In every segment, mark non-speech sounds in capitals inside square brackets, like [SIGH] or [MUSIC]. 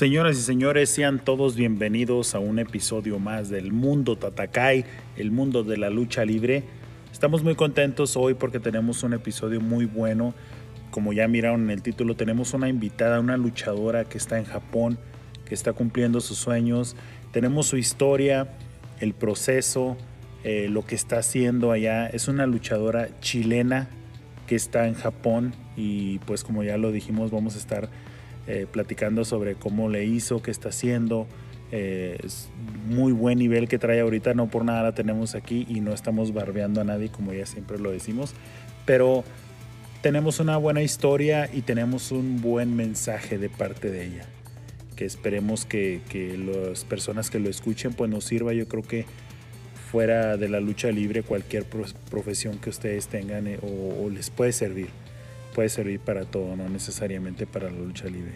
Señoras y señores, sean todos bienvenidos a un episodio más del Mundo Tatakai, el mundo de la lucha libre. Estamos muy contentos hoy porque tenemos un episodio muy bueno. Como ya miraron en el título, tenemos una invitada, una luchadora que está en Japón, que está cumpliendo sus sueños. Tenemos su historia, el proceso, eh, lo que está haciendo allá. Es una luchadora chilena que está en Japón y pues como ya lo dijimos, vamos a estar eh, platicando sobre cómo le hizo, qué está haciendo. Eh, muy buen nivel que trae ahorita, no por nada la tenemos aquí y no estamos barbeando a nadie como ya siempre lo decimos, pero tenemos una buena historia y tenemos un buen mensaje de parte de ella, que esperemos que, que las personas que lo escuchen pues nos sirva, yo creo que fuera de la lucha libre cualquier pro- profesión que ustedes tengan eh, o, o les puede servir puede servir para todo, no necesariamente para la lucha libre.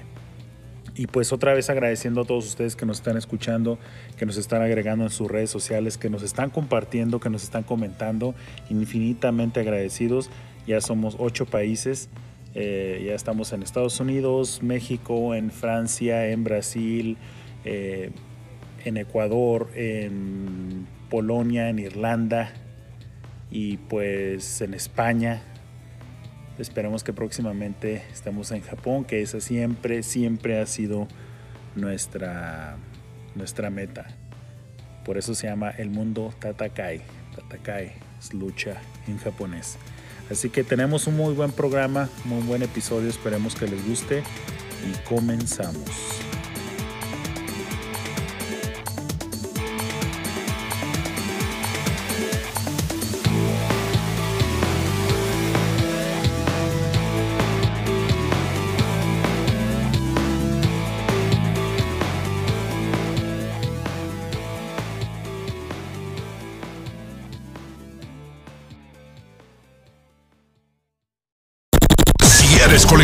Y pues otra vez agradeciendo a todos ustedes que nos están escuchando, que nos están agregando en sus redes sociales, que nos están compartiendo, que nos están comentando, infinitamente agradecidos. Ya somos ocho países, eh, ya estamos en Estados Unidos, México, en Francia, en Brasil, eh, en Ecuador, en Polonia, en Irlanda y pues en España. Esperemos que próximamente estemos en Japón, que esa siempre, siempre ha sido nuestra, nuestra meta. Por eso se llama el mundo Tatakai. Tatakai es lucha en japonés. Así que tenemos un muy buen programa, muy buen episodio. Esperemos que les guste y comenzamos.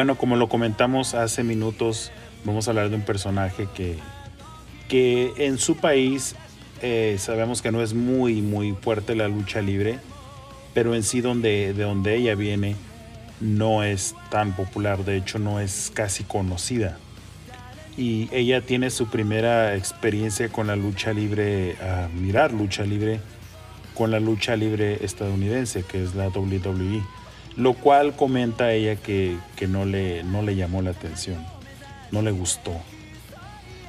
Bueno, como lo comentamos hace minutos, vamos a hablar de un personaje que, que en su país eh, sabemos que no es muy, muy fuerte la lucha libre, pero en sí donde, de donde ella viene no es tan popular, de hecho no es casi conocida. Y ella tiene su primera experiencia con la lucha libre, a mirar lucha libre, con la lucha libre estadounidense, que es la WWE, lo cual comenta ella que, que no, le, no le llamó la atención, no le gustó.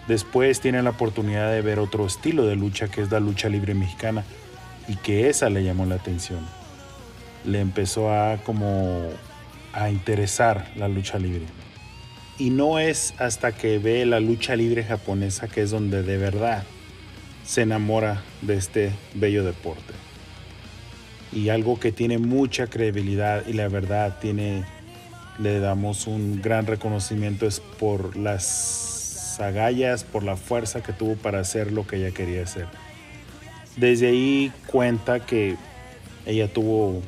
Después tiene la oportunidad de ver otro estilo de lucha, que es la lucha libre mexicana, y que esa le llamó la atención. Le empezó a como a interesar la lucha libre. Y no es hasta que ve la lucha libre japonesa que es donde de verdad se enamora de este bello deporte. Y algo que tiene mucha credibilidad y la verdad tiene, le damos un gran reconocimiento es por las agallas, por la fuerza que tuvo para hacer lo que ella quería hacer. Desde ahí cuenta que ella tuvo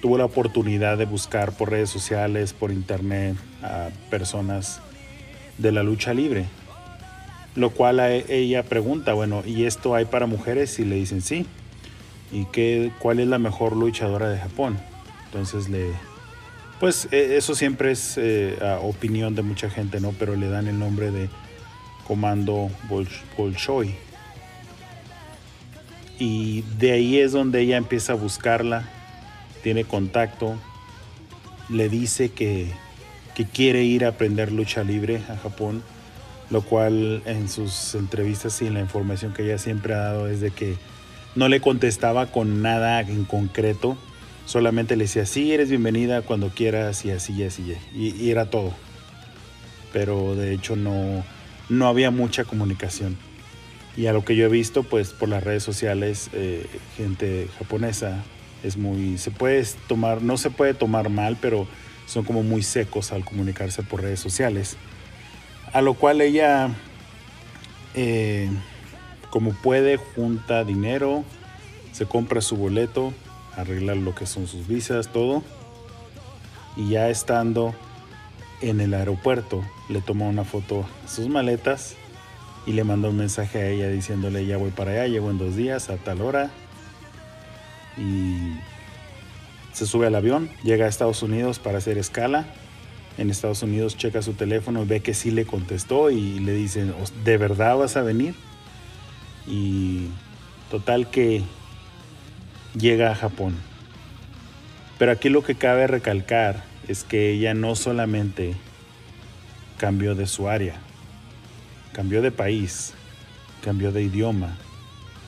tuvo la oportunidad de buscar por redes sociales, por internet, a personas de la lucha libre. Lo cual ella pregunta, bueno, ¿y esto hay para mujeres? Y le dicen sí. ¿Y qué, cuál es la mejor luchadora de Japón? Entonces le... Pues e, eso siempre es eh, opinión de mucha gente, ¿no? Pero le dan el nombre de Comando Bolshoi. Y de ahí es donde ella empieza a buscarla tiene contacto, le dice que, quiere ir a aprender lucha libre a Japón, lo cual en sus entrevistas y en la información que ella siempre ha dado es de que no le contestaba con nada en concreto, solamente le decía, sí, eres bienvenida cuando quieras y así y así, y, era todo. Pero de hecho no, no había mucha comunicación. Y a lo que yo he visto, pues por las redes sociales, eh, gente japonesa es muy, se puede tomar, no se puede tomar mal, pero son como muy secos al comunicarse por redes sociales. A lo cual ella, eh, como puede, junta dinero, se compra su boleto, arregla lo que son sus visas, todo. Y ya estando en el aeropuerto, le toma una foto a sus maletas y le manda un mensaje a ella diciéndole ya voy para allá, llego en dos días a tal hora, y se sube al avión, llega a Estados Unidos para hacer escala. En Estados Unidos checa su teléfono ve que sí le contestó y le dicen, ¿de verdad vas a venir? Y total que llega a Japón. Pero aquí lo que cabe recalcar es que ella no solamente cambió de su área, cambió de país, cambió de idioma.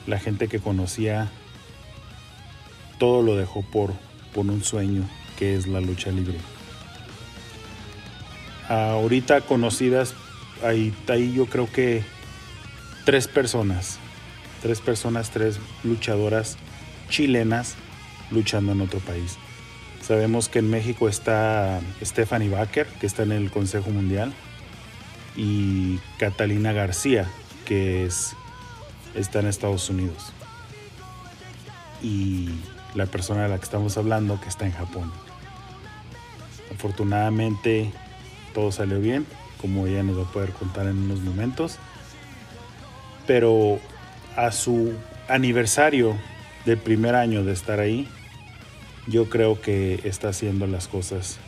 La gente que conocía todo lo dejó por, por un sueño que es la lucha libre. Ahorita conocidas, hay, ahí yo creo que tres personas, tres personas, tres luchadoras chilenas luchando en otro país. Sabemos que en México está Stephanie Baker, que está en el Consejo Mundial, y Catalina García, que es, está en Estados Unidos. Y la persona de la que estamos hablando que está en Japón. Afortunadamente todo salió bien, como ella nos va a poder contar en unos momentos. Pero a su aniversario del primer año de estar ahí, yo creo que está haciendo las cosas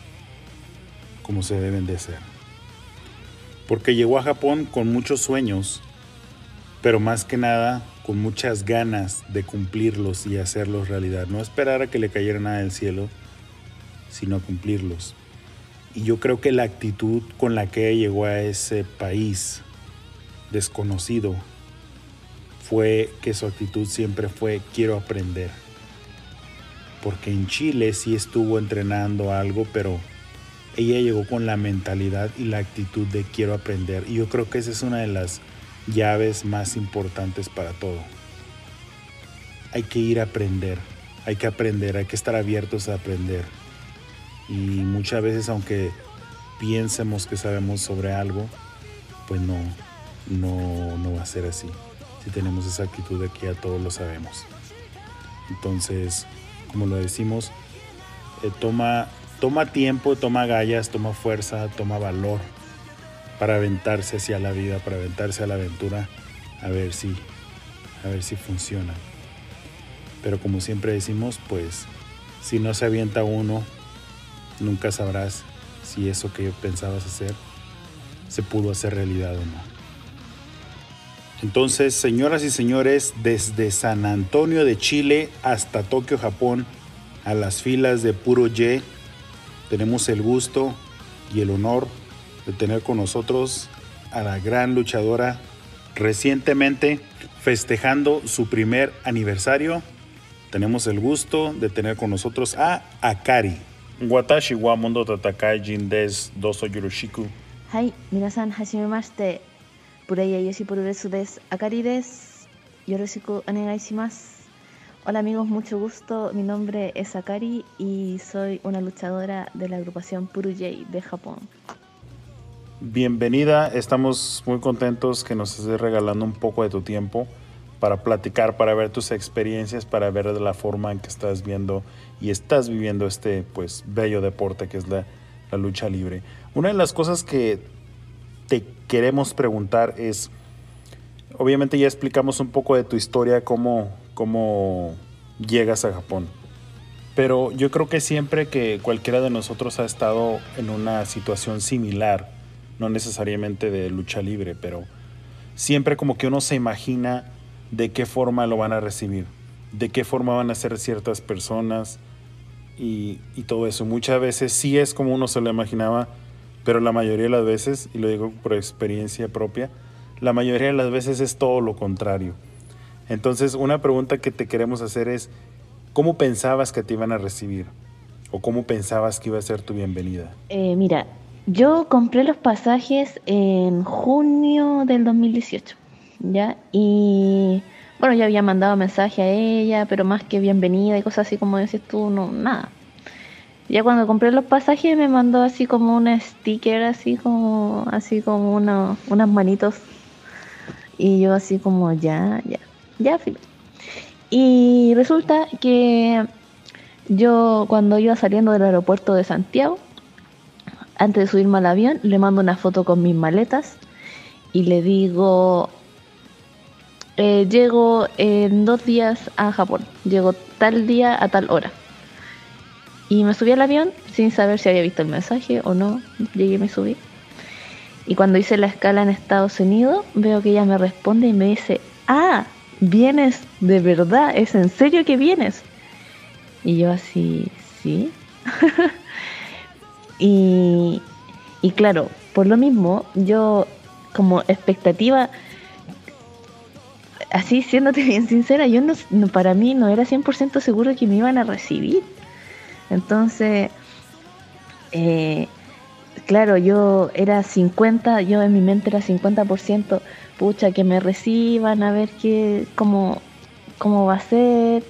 como se deben de hacer. Porque llegó a Japón con muchos sueños, pero más que nada con muchas ganas de cumplirlos y hacerlos realidad. No esperar a que le cayera nada del cielo, sino cumplirlos. Y yo creo que la actitud con la que llegó a ese país desconocido fue que su actitud siempre fue quiero aprender. Porque en Chile sí estuvo entrenando algo, pero ella llegó con la mentalidad y la actitud de quiero aprender. Y yo creo que esa es una de las llaves más importantes para todo. Hay que ir a aprender, hay que aprender, hay que estar abiertos a aprender. Y muchas veces aunque piensemos que sabemos sobre algo, pues no, no, no va a ser así. Si tenemos esa actitud de que ya todos lo sabemos. Entonces, como lo decimos, eh, toma toma tiempo, toma gallas, toma fuerza, toma valor para aventarse hacia la vida, para aventarse a la aventura, a ver si, a ver si funciona. Pero como siempre decimos, pues si no se avienta uno, nunca sabrás si eso que pensabas hacer se pudo hacer realidad o no. Entonces, señoras y señores, desde San Antonio de Chile hasta Tokio, Japón, a las filas de Puro Y, tenemos el gusto y el honor de tener con nosotros a la gran luchadora recientemente festejando su primer aniversario. Tenemos el gusto de tener con nosotros a Akari. Watashi wa mundo tatakai jin des doso yoroshiku. Hai, minasan hashimemashite. Puraya Yoshipururesu des Akari des. Yoroshiku onegaishimasu. Hola amigos, mucho gusto. Mi nombre es Akari y soy una luchadora de la agrupación Puruyei de Japón. Bienvenida, estamos muy contentos que nos estés regalando un poco de tu tiempo para platicar, para ver tus experiencias, para ver la forma en que estás viendo y estás viviendo este pues bello deporte que es la, la lucha libre. Una de las cosas que queremos preguntar es, obviamente ya explicamos un poco de tu historia, cómo, cómo llegas a Japón. Pero yo creo que siempre que cualquiera de nosotros ha estado en una situación similar, no necesariamente de lucha libre, pero siempre como que uno se imagina de qué forma lo van a recibir, de qué forma van a ser ciertas personas y, y todo eso. Muchas veces sí es como uno se lo imaginaba, pero la mayoría de las veces, y lo digo por experiencia propia, la mayoría de las veces es todo lo contrario. Entonces, una pregunta que te queremos hacer es, ¿cómo pensabas que te iban a recibir? ¿O cómo pensabas que iba a ser tu bienvenida? Eh, mira, yo compré los pasajes en junio del 2018, ¿ya? Y bueno, ya había mandado mensaje a ella, pero más que bienvenida y cosas así como decís tú, no, nada. Ya cuando compré los pasajes me mandó así como un sticker, así como, así como una, unas manitos. Y yo así como, ya, ya, ya, filo. Y resulta que yo cuando iba saliendo del aeropuerto de Santiago, antes de subirme al avión, le mando una foto con mis maletas y le digo, eh, llego en dos días a Japón, llego tal día a tal hora. Y me subí al avión sin saber si había visto el mensaje o no, llegué y me subí. Y cuando hice la escala en Estados Unidos, veo que ella me responde y me dice, ah, vienes de verdad, es en serio que vienes. Y yo así, sí. [LAUGHS] y, y claro, por lo mismo, yo como expectativa, así siéndote [LAUGHS] bien sincera, yo no, para mí no era 100% seguro que me iban a recibir. Entonces, eh, claro, yo era 50, yo en mi mente era 50%, pucha, que me reciban, a ver qué, cómo, cómo va a ser.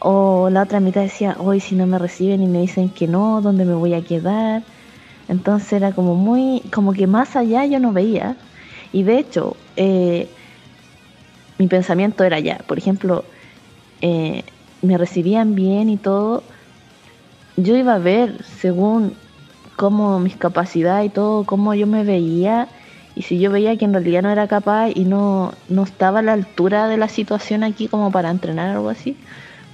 O la otra mitad decía, hoy si no me reciben y me dicen que no, ¿dónde me voy a quedar? Entonces era como muy, como que más allá yo no veía. Y de hecho, eh, mi pensamiento era ya, por ejemplo, eh, me recibían bien y todo, yo iba a ver según cómo mis capacidades y todo, cómo yo me veía, y si yo veía que en realidad no era capaz y no, no estaba a la altura de la situación aquí como para entrenar algo así,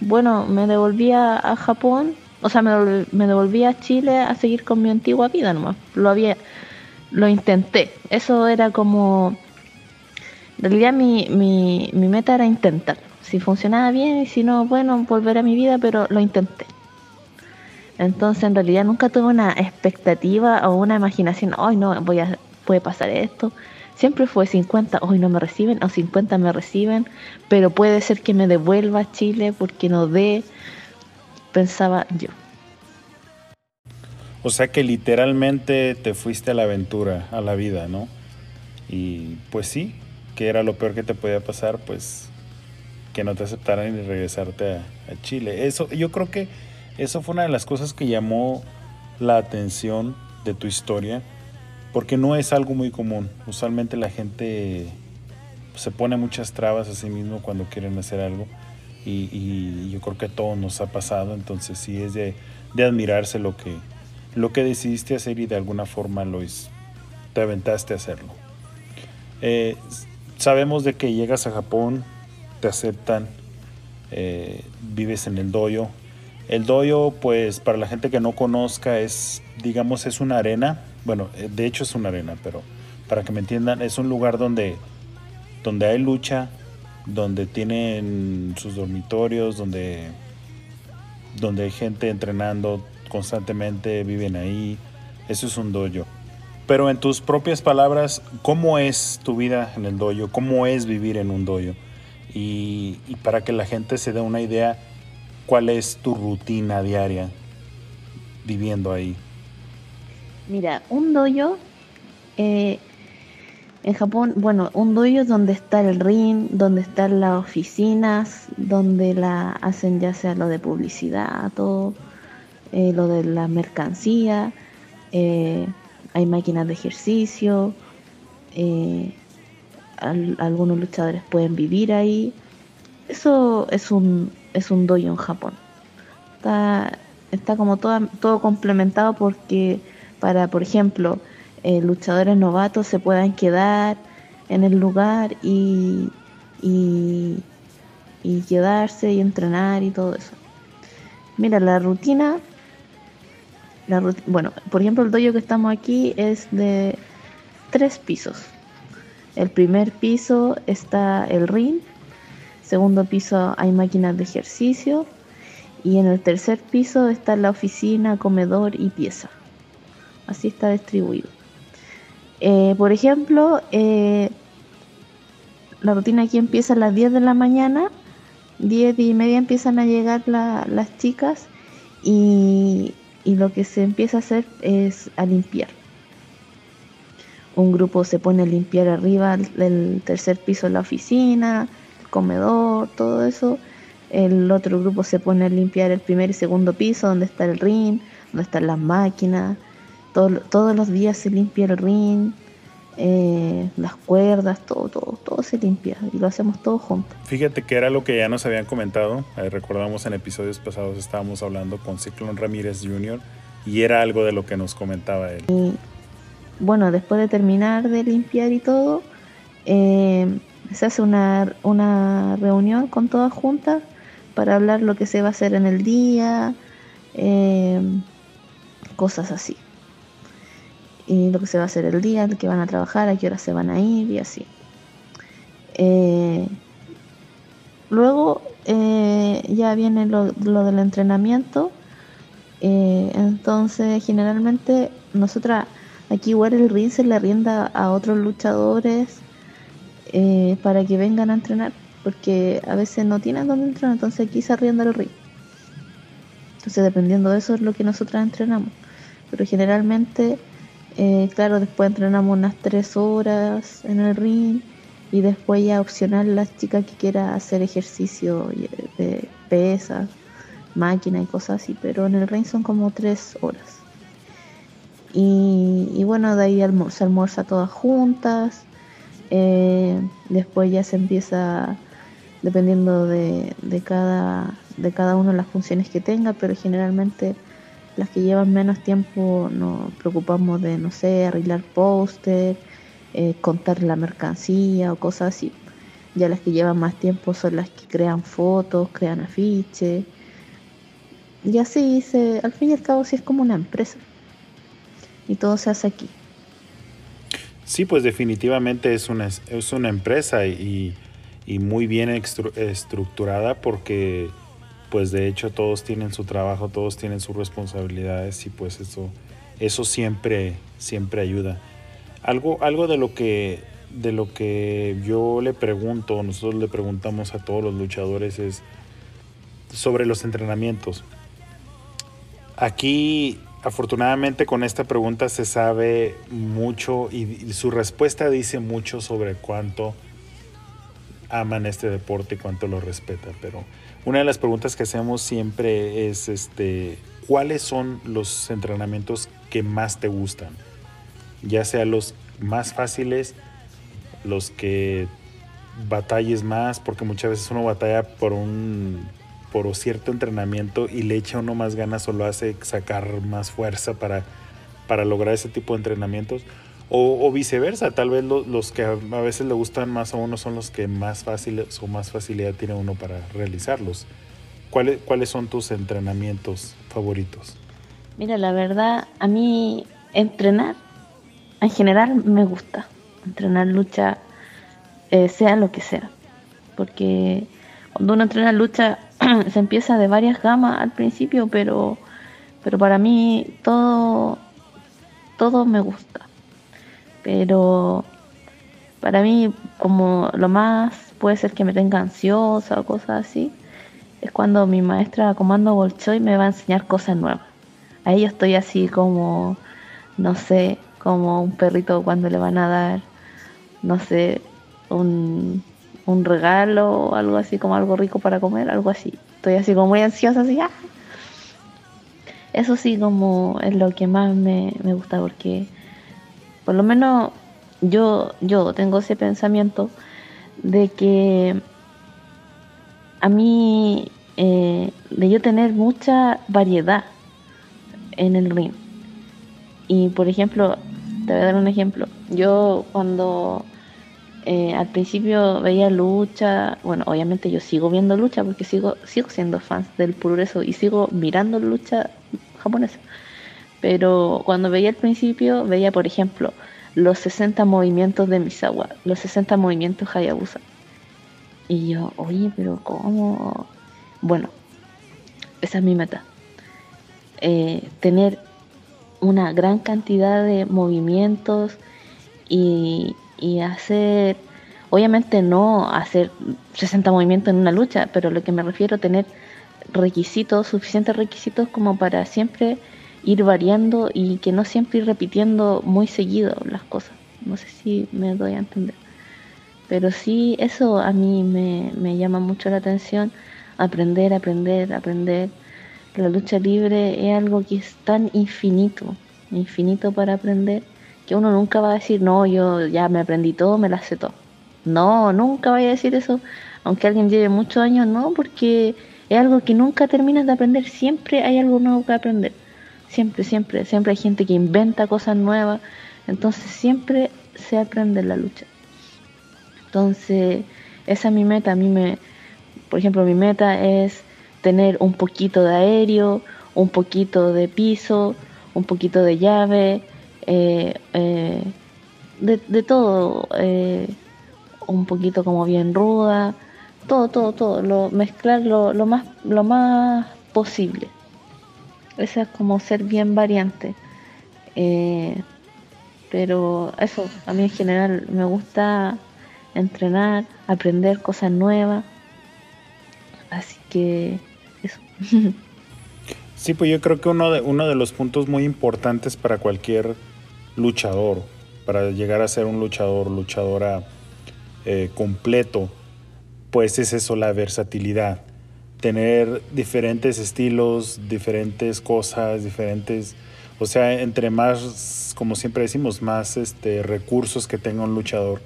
bueno, me devolvía a Japón, o sea, me, me devolvía a Chile a seguir con mi antigua vida nomás. Lo había, lo intenté. Eso era como, en realidad mi, mi, mi meta era intentar. Si funcionaba bien y si no, bueno, volver a mi vida, pero lo intenté. Entonces, en realidad nunca tuve una expectativa o una imaginación, hoy no, voy a, puede pasar esto. Siempre fue 50, hoy no me reciben, o 50 me reciben, pero puede ser que me devuelva a Chile porque no dé, pensaba yo. O sea que literalmente te fuiste a la aventura, a la vida, ¿no? Y pues sí, que era lo peor que te podía pasar, pues que no te aceptaran y regresarte a, a Chile. Eso, yo creo que eso fue una de las cosas que llamó la atención de tu historia, porque no es algo muy común. Usualmente la gente se pone muchas trabas a sí mismo cuando quieren hacer algo. y, yo creo que a todos nos ha pasado, entonces sí es de, admirarse lo que, lo que decidiste hacer y de alguna forma lo te aventaste a hacerlo. Eh, sabemos de que llegas a Japón, te aceptan, eh, vives en el doyo. El doyo, pues para la gente que no conozca, es, digamos, es una arena. Bueno, eh, de hecho es una arena, pero para que me entiendan, es un lugar donde, donde hay lucha, donde tienen sus dormitorios, donde, donde hay gente entrenando constantemente, viven ahí. Eso es un dojo. Pero en tus propias palabras, ¿cómo es tu vida en el dojo? ¿Cómo es vivir en un dojo? Y, para que la gente se dé una idea, ¿cuál es tu rutina diaria viviendo ahí? Mira, un dojo eh, en Japón, bueno, un dojo donde está el ring, donde están las oficinas, donde la hacen ya sea lo de publicidad, todo, eh, lo de la mercancía, eh, hay máquinas de ejercicio, eh, algunos luchadores pueden vivir ahí. Eso es un, es un dojo en Japón. Está, está como todo complementado porque para, por ejemplo, eh, luchadores novatos se puedan quedar en el lugar y, y, quedarse y entrenar y todo eso. Mira, la rutina, la bueno, por ejemplo, el dojo que estamos aquí es de tres pisos. El primer piso está el ring, segundo piso hay máquinas de ejercicio y en el tercer piso está la oficina, comedor y pieza. Así está distribuido. Eh, por ejemplo, eh, la rutina aquí empieza a las 10 de la mañana, 10 y media empiezan a llegar las chicas y, lo que se empieza a hacer es a limpiar. Un grupo se pone a limpiar arriba el tercer piso de la oficina, comedor, todo eso. El otro grupo se pone a limpiar el primer y segundo piso, donde está el ring, donde están las máquinas, todos los días se limpia el ring, eh, las cuerdas, todo, todo, todo se limpia y lo hacemos todos juntos. Fíjate que era lo que ya nos habían comentado, eh, recordamos en episodios pasados estábamos hablando con Ciclón Ramírez Jr. y era algo de lo que nos comentaba él. bueno, después de terminar de limpiar y todo, eh, se hace una, una reunión con todas juntas para hablar lo que se va a hacer en el día, cosas así y lo que se va a hacer el día, que van a trabajar, a qué hora se van a ir y así. Eh, luego eh, ya viene lo, del entrenamiento. Eh, entonces, generalmente, nosotras aquí el ring se le rienda a otros luchadores para que vengan a entrenar, porque a veces no tienen dónde entrenar, entonces aquí se arrienda el ring. Entonces, dependiendo de eso, es lo que nosotras entrenamos. Pero generalmente eh, claro, después entrenamos unas tres horas en el ring y después ya opcional la chica que quiera hacer ejercicio de pesas, máquina y cosas así, pero en el ring son como tres horas. Y, bueno, de ahí se almuerza todas juntas, eh, después ya se empieza, dependiendo de, de, cada, de cada uno las funciones que tenga, pero generalmente las que llevan menos tiempo nos preocupamos de, no sé, arreglar póster, eh, contar la mercancía o cosas así. Ya las que llevan más tiempo son las que crean fotos, crean afiches. Y así, se, al fin y al cabo, sí es como una empresa. Y todo se hace aquí. Sí, pues definitivamente es una, es una empresa y, y muy bien estructurada porque pues de hecho todos tienen su trabajo, todos tienen sus responsabilidades y pues eso, eso siempre, siempre ayuda. Algo, algo de lo que de lo que yo le pregunto, nosotros le preguntamos a todos los luchadores es sobre los entrenamientos. Aquí, afortunadamente, con esta pregunta se sabe mucho y, su respuesta dice mucho sobre cuánto aman este deporte y cuánto lo respetan. Pero una de las preguntas que hacemos siempre es este, ¿cuáles son los entrenamientos que más te gustan? Ya sea los más fáciles, los que batalles más, porque muchas veces uno batalla por un por cierto entrenamiento y le echa uno más ganas o lo hace sacar más fuerza para, para lograr ese tipo de entrenamientos. O, viceversa, tal vez los que a, veces le gustan más a uno son los que más fácil o más facilidad tiene uno para realizarlos. ¿Cuáles, ¿Cuáles son tus entrenamientos favoritos? Mira, la verdad, a mí entrenar en general me gusta. Entrenar lucha, eh, sea lo que sea. Porque cuando uno entrena lucha, [CLEARS THROAT] se empieza de varias gamas al principio, pero, pero para mí todo, todo me gusta. Pero para mí, como lo más puede ser que me tenga ansiosa o cosas así, es cuando mi maestra Comando Bolchoy me va a enseñar cosas nuevas. Ahí yo estoy así como, no sé, como un perrito cuando le van a dar, no sé, un, un regalo algo así, como algo rico para comer, algo así. Estoy así como muy ansiosa, así. ¡ah! Eso sí, como es lo que más me, me gusta porque por lo menos yo, yo tengo ese pensamiento de que a mí, eh, de yo tener mucha variedad en el ring. Y por ejemplo, te voy a dar un ejemplo. Yo cuando eh, al principio veía lucha, bueno, obviamente yo sigo viendo lucha porque sigo, sigo siendo fan del progreso y sigo mirando lucha japonesa. Pero cuando veía al principio, veía, por ejemplo, los 60 movimientos de Misawa, los 60 movimientos Hayabusa. Y yo, oye, pero ¿cómo? Bueno, esa es mi meta. Eh, tener una gran cantidad de movimientos y, y hacer, obviamente no hacer 60 movimientos en una lucha, pero lo que me refiero tener requisitos, suficientes requisitos como para siempre ir variando y que no siempre ir repitiendo muy seguido las cosas. No sé si me doy a entender. Pero sí, eso a mí me, me llama mucho la atención. Aprender, aprender, aprender. La lucha libre es algo que es tan infinito, infinito para aprender, que uno nunca va a decir, no, yo ya me aprendí todo, me la sé todo. No, nunca vaya a decir eso, aunque alguien lleve muchos años, no, porque es algo que nunca terminas de aprender, siempre hay algo nuevo que aprender. Siempre, siempre, siempre hay gente que inventa cosas nuevas. Entonces siempre se aprende en la lucha. Entonces, esa es mi meta. A mí me, por ejemplo, mi meta es tener un poquito de aéreo, un poquito de piso, un poquito de llave, eh, eh, de, todo, eh, un poquito como bien ruda, todo, todo, todo, lo, mezclar lo, lo, más, lo más posible. Esa es como ser bien variante. Eh, pero eso, a mí en general me gusta entrenar, aprender cosas nuevas. Así que eso. [LAUGHS] Sí, pues yo creo que uno de, uno de los puntos muy importantes para cualquier luchador, para llegar a ser un luchador, luchadora eh, completo, pues es eso, la versatilidad. Tener diferentes estilos, diferentes cosas, diferentes, o sea, entre más, como siempre decimos, más este, recursos que tenga un luchador,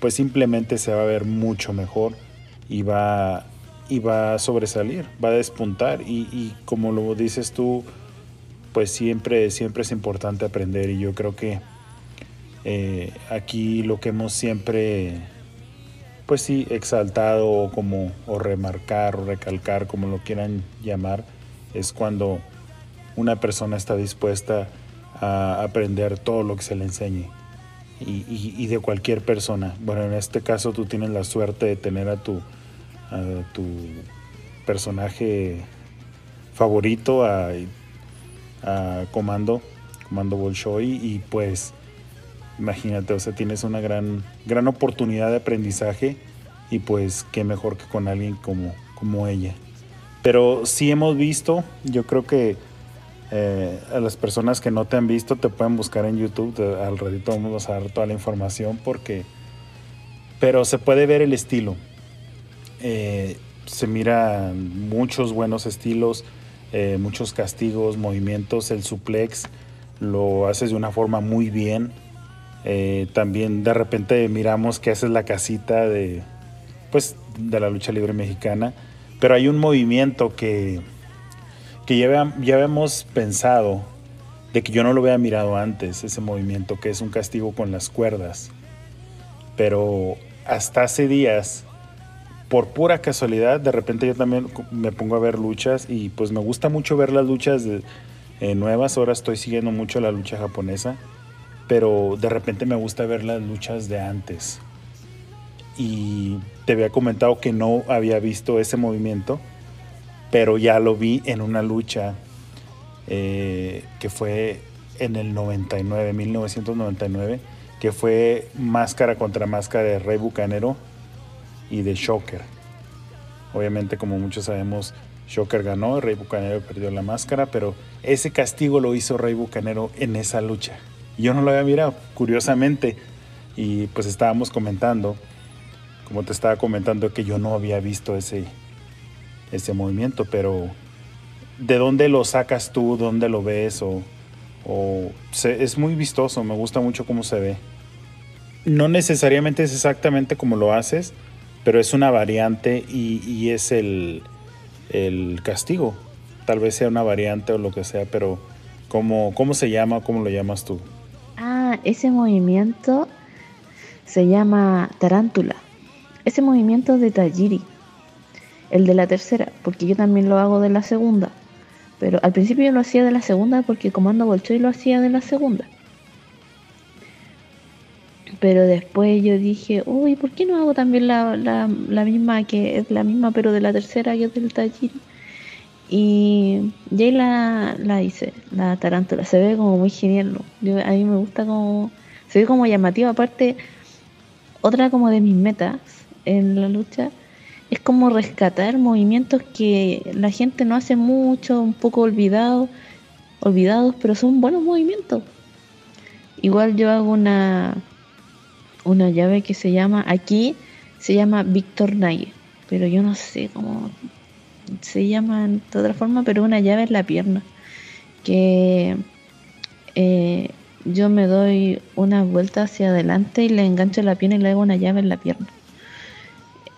pues simplemente se va a ver mucho mejor y va, y va a sobresalir, va a despuntar. Y, y como lo dices tú, pues siempre, siempre es importante aprender y yo creo que eh, aquí lo que hemos siempre pues sí, exaltado o como o remarcar o recalcar, como lo quieran llamar, es cuando una persona está dispuesta a aprender todo lo que se le enseñe. Y, de cualquier persona. Bueno, en este caso tú tienes la suerte de tener a tu, tu personaje favorito, a Comando, Comando Bolshoi, y pues Imagínate, o sea, tienes una gran, gran oportunidad de aprendizaje y pues qué mejor que con alguien como, como ella. Pero sí hemos visto, yo creo que eh, a las personas que no te han visto te pueden buscar en YouTube, al ratito vamos a dar toda la información porque... Pero se puede ver el estilo. Eh, se miran muchos buenos estilos, eh, muchos castigos, movimientos, el suplex lo haces de una forma muy bien Eh, también de repente miramos que esa es la casita de, pues, de la lucha libre mexicana. Pero hay un movimiento que, que ya, ya habíamos pensado de que yo no lo había mirado antes, ese movimiento, que es un castigo con las cuerdas. Pero hasta hace días, por pura casualidad, de repente yo también me pongo a ver luchas y pues me gusta mucho ver las luchas de, eh, nuevas. Ahora estoy siguiendo mucho la lucha japonesa, pero de repente me gusta ver las luchas de antes. Y te había comentado que no había visto ese movimiento, pero ya lo vi en una lucha eh, que fue en el 99, 1999 que fue máscara contra máscara de Rey Bucanero y de Shocker. Obviamente, como muchos sabemos, Shocker ganó, Rey Bucanero perdió la máscara, pero ese castigo lo hizo Rey Bucanero en esa lucha. Yo no lo había mirado, curiosamente, y pues estábamos comentando, como te estaba comentando, que yo no había visto ese, ese movimiento, pero ¿de dónde lo sacas tú? ¿Dónde lo ves? O, es muy vistoso, me gusta mucho cómo se ve. No necesariamente es exactamente como lo haces, pero es una variante y, es el, el, castigo. Tal vez sea una variante o lo que sea, pero ¿cómo, cómo se llama? ¿Cómo lo llamas tú? Ah, ese movimiento se llama tarántula. Ese movimiento de Tajiri, el de la tercera, porque yo también lo hago de la segunda. Pero al principio yo lo hacía de la segunda porque Comando Bolshoi lo hacía de la segunda. Pero después yo dije, uy, ¿por qué no hago también la, la, la misma, que es la misma, pero de la tercera, que es del Tajiri? Y ya la, la hice, la tarántula. Se ve como muy genial. a mí me gusta como. Se ve como llamativo. Aparte, otra como de mis metas en la lucha es como rescatar movimientos que la gente no hace mucho, un poco olvidados, olvidados, pero son buenos movimientos. Igual yo hago una una llave que se llama aquí se llama Victor Naye, pero yo no sé cómo se llama de otra forma, pero una llave en la pierna que eh, yo me doy una vuelta hacia adelante y le engancho la pierna y le hago una llave en la pierna.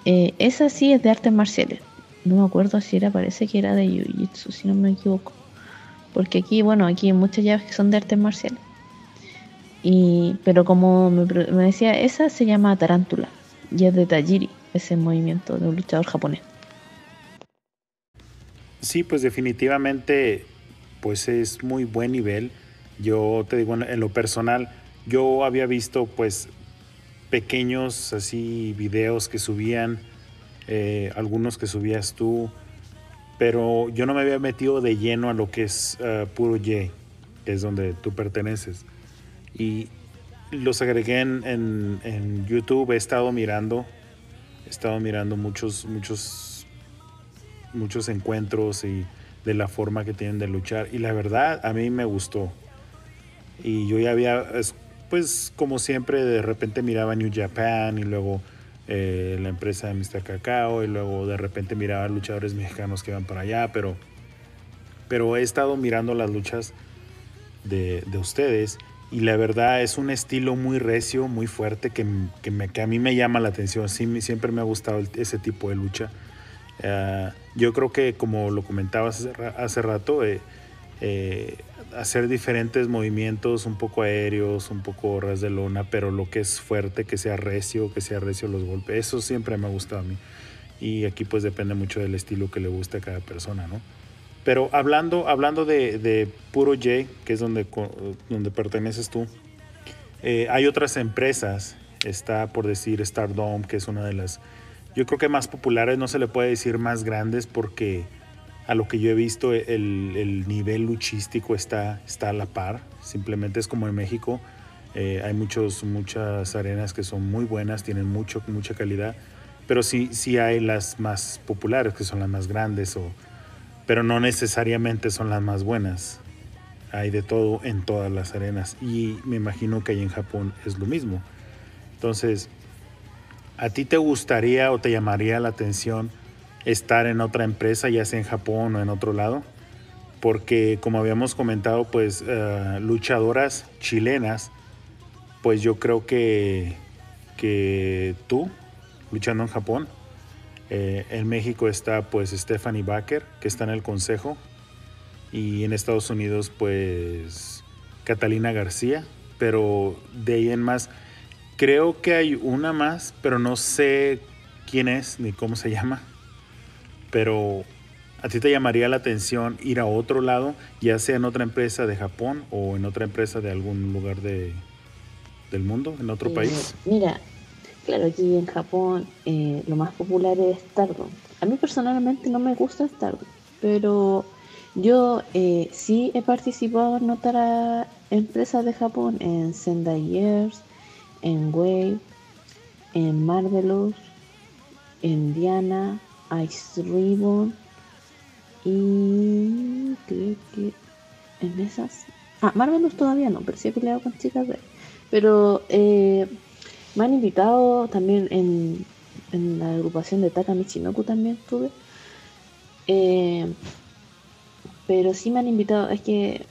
Eh, esa sí es de artes marciales. No me acuerdo si era, parece que era de Jiu-Jitsu, si no me equivoco. Porque aquí, bueno, aquí hay muchas llaves que son de artes marciales. Y, pero como me, decía, esa se llama tarántula. Y es de Tajiri, ese movimiento de un luchador japonés. Sí, pues definitivamente, pues es muy buen nivel. Yo te digo, en lo personal, yo había visto pues pequeños así videos que subían, eh, algunos que subías tú, pero yo no me había metido de lleno a lo que es uh, puro J, que es donde tú perteneces. Y los agregué en, en, YouTube, he estado mirando, he estado mirando muchos, muchos, muchos encuentros y de la forma que tienen de luchar. Y la verdad, a mí me gustó. Y yo ya había pues como siempre de repente miraba New Japan y luego eh, la empresa de Mr. Cacao y luego de repente miraba luchadores mexicanos que iban para allá, pero, pero he estado mirando las luchas de, ustedes y la verdad es un estilo muy recio, muy fuerte que, que, a mí me llama la atención, siempre me ha gustado ese tipo de lucha. Eh, yo creo que como lo comentabas hace, rato, eh, hacer diferentes movimientos un poco aéreos, un poco ras de lona, pero lo que es fuerte, que sea recio, que sea recio los golpes, eso siempre me ha gustado a mí. Y aquí pues depende mucho del estilo que le guste a cada persona, ¿no? Pero hablando, hablando de, Puro J, que es donde, donde perteneces tú, eh, hay otras empresas, está por decir Stardom, que es una de las, yo creo que más populares, no se le puede decir más grandes porque a lo que yo he visto, el, nivel luchístico está, está a la par. Simplemente es como en México. Eh, hay muchos, muchas arenas que son muy buenas, tienen mucho, mucha calidad. Pero sí, sí hay las más populares, que son las más grandes, o, pero no necesariamente son las más buenas. Hay de todo en todas las arenas. Y me imagino que ahí en Japón es lo mismo. Entonces, ¿a ti te gustaría o te llamaría la atención? estar en otra empresa, ya sea en Japón o en otro lado, porque como habíamos comentado, pues eh, luchadoras chilenas pues yo creo que, que tú, luchando en Japón, eh, en México está pues Stephanie Baker, que está en el consejo, y en Estados Unidos pues Catalina García, pero de ahí en más, creo que hay una más, pero no sé quién es ni cómo se llama, pero ¿A ti te llamaría la atención ir a otro lado, ya sea en otra empresa de Japón o en otra empresa de algún lugar de, del mundo, en otro Eh, país? Mira, claro, aquí en Japón eh, lo más popular es Stardom. A mí personalmente no me gusta Stardom, pero yo eh, sí he participado en otras empresas de Japón, en Sendai Years, en Wave, en Marvelous, en Diana, Ice Ribbon y creo que en esas... Ah, Marvelous todavía no, pero sí he peleado con chicas de. Pero eh, me han invitado también en, en la agrupación de Taka Michinoku también estuve. Eh, pero sí me han invitado, es que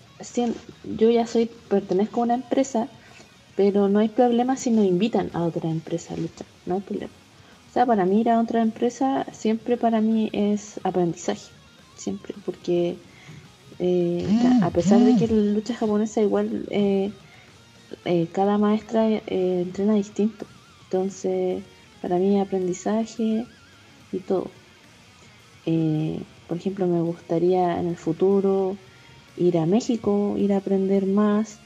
yo ya soy, pertenezco a una empresa, pero no hay problema si nos invitan a otra empresa a luchar, no hay problema. O sea, para mí ir a otra empresa siempre para mí es aprendizaje, siempre, porque eh, ca- a pesar de que la lucha japonesa igual eh, eh, cada maestra eh, entrena distinto. Entonces, para mí aprendizaje y todo. Eh, por ejemplo, me gustaría en el futuro ir a México, ir a aprender más.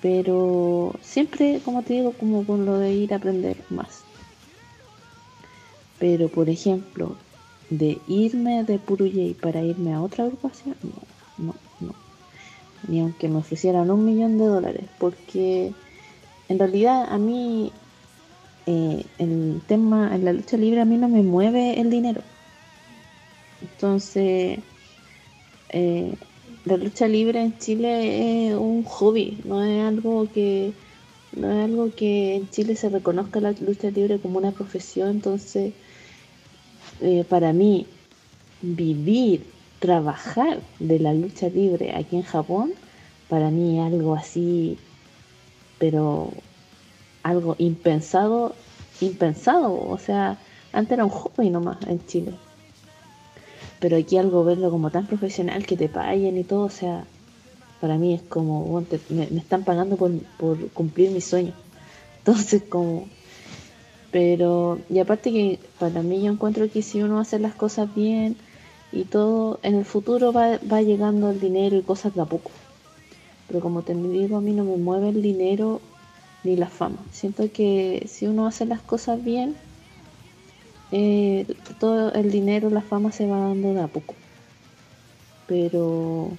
pero siempre, como te digo, como con lo de ir a aprender más. Pero, por ejemplo, de irme de Puruyei para irme a otra agrupación, no, no, no ni aunque me ofrecieran un millón de dólares, porque en realidad a mí eh, el tema en la lucha libre a mí no me mueve el dinero. Entonces, eh, la lucha libre en Chile es un hobby, no es algo que no es algo que en Chile se reconozca la lucha libre como una profesión, entonces eh, para mí vivir, trabajar de la lucha libre aquí en Japón, para mí es algo así, pero algo impensado, impensado, o sea, antes era un hobby nomás en Chile. Pero aquí algo verlo como tan profesional que te paguen y todo, o sea, para mí es como, te- me, me están pagando por, por cumplir mi sueño. [LAUGHS] Entonces, como, pero, y aparte que para mí yo encuentro que si uno hace las cosas bien y todo, en el futuro va, va llegando el dinero y cosas de a poco. Pero como te digo, a mí no me mueve el dinero ni la fama. Siento que si uno hace las cosas bien, eh, todo el dinero, la fama se va dando de a poco. Pero,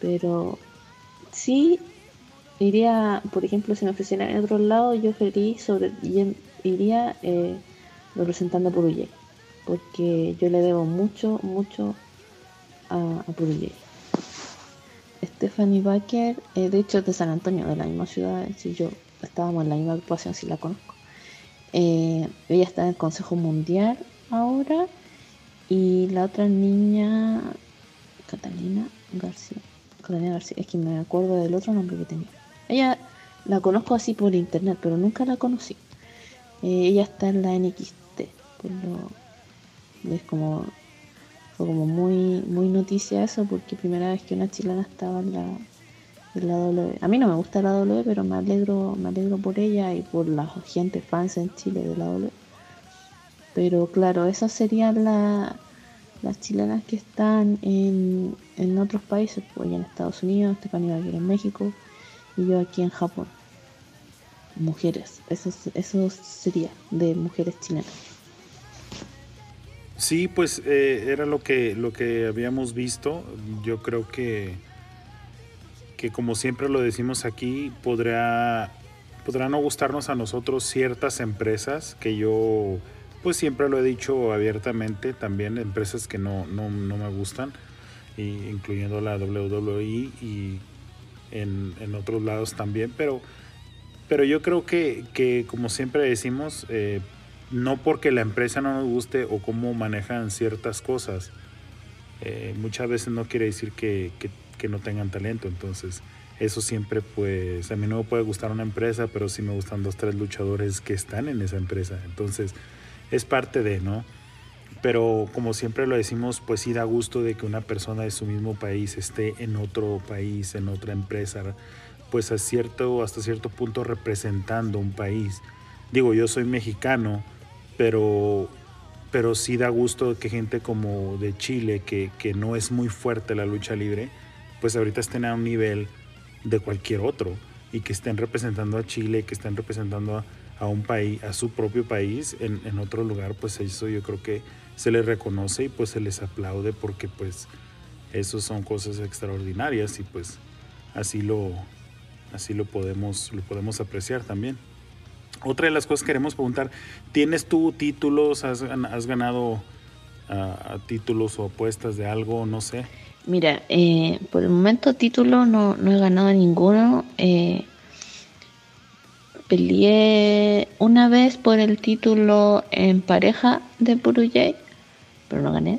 pero sí iría, por ejemplo, si me ofrecieran en otro lado, yo feliz sobre, iría eh, representando a Puruyé, porque yo le debo mucho, mucho a, a. Stephanie Baker, eh, de hecho es de San Antonio, de la misma ciudad, si yo estábamos en la misma agrupación, si la conozco. Eh, ella está en el Consejo Mundial ahora y la otra niña, Catalina García. Catalina García, es que me acuerdo del otro nombre que tenía. Ella la conozco así por internet, pero nunca la conocí. Eh, ella está en la NXT, por lo- es como fue como muy muy noticia eso porque primera vez que una chilena estaba en la, en la W. A mí no me gusta la W, pero me alegro me alegro por ella y por la gente fans en Chile de la W. Pero claro, esas serían la- las chilenas que están en, en otros países, pues en Estados Unidos, Stephanie Baker en México y yo aquí en Japón. Mujeres, eso, eso sería de mujeres chilenas. Sí, pues eh, era lo que, lo que habíamos visto. Yo creo que, que como siempre lo decimos aquí, podrá, podrá no gustarnos a nosotros ciertas empresas que yo pues siempre lo he dicho abiertamente, también empresas que no, no, no me gustan, y incluyendo la WWE y en, en otros lados también, pero, pero yo creo que, que como siempre decimos, eh, no porque la empresa no nos guste o cómo manejan ciertas cosas, eh, muchas veces no quiere decir que, que- no tengan talento. Entonces, eso siempre pues a mí no me puede gustar una empresa, pero sí me gustan dos, tres luchadores que están en esa empresa. Entonces es parte de, ¿no? Pero como siempre lo decimos, pues sí da gusto de que una persona de su mismo país esté en otro país, en otra empresa, pues a cierto, hasta cierto punto representando un país. Digo, yo soy mexicano, pero, pero sí da gusto que gente como de Chile, que, que no es muy fuerte la lucha libre, pues ahorita estén a un nivel de cualquier otro y que estén representando a Chile, que estén representando a, un país, a su propio país en, en, otro lugar, pues eso yo creo que se les reconoce y pues se les aplaude porque pues eso son cosas extraordinarias y pues así lo así lo podemos lo podemos apreciar también. Otra de las cosas que queremos preguntar, ¿tienes tú títulos? ¿Has, has ganado uh, títulos o apuestas de algo? No sé. Mira, eh, por el momento título no, no he ganado ninguno. Eh, peleé una vez por el título en pareja de Puruyay, pero no gané.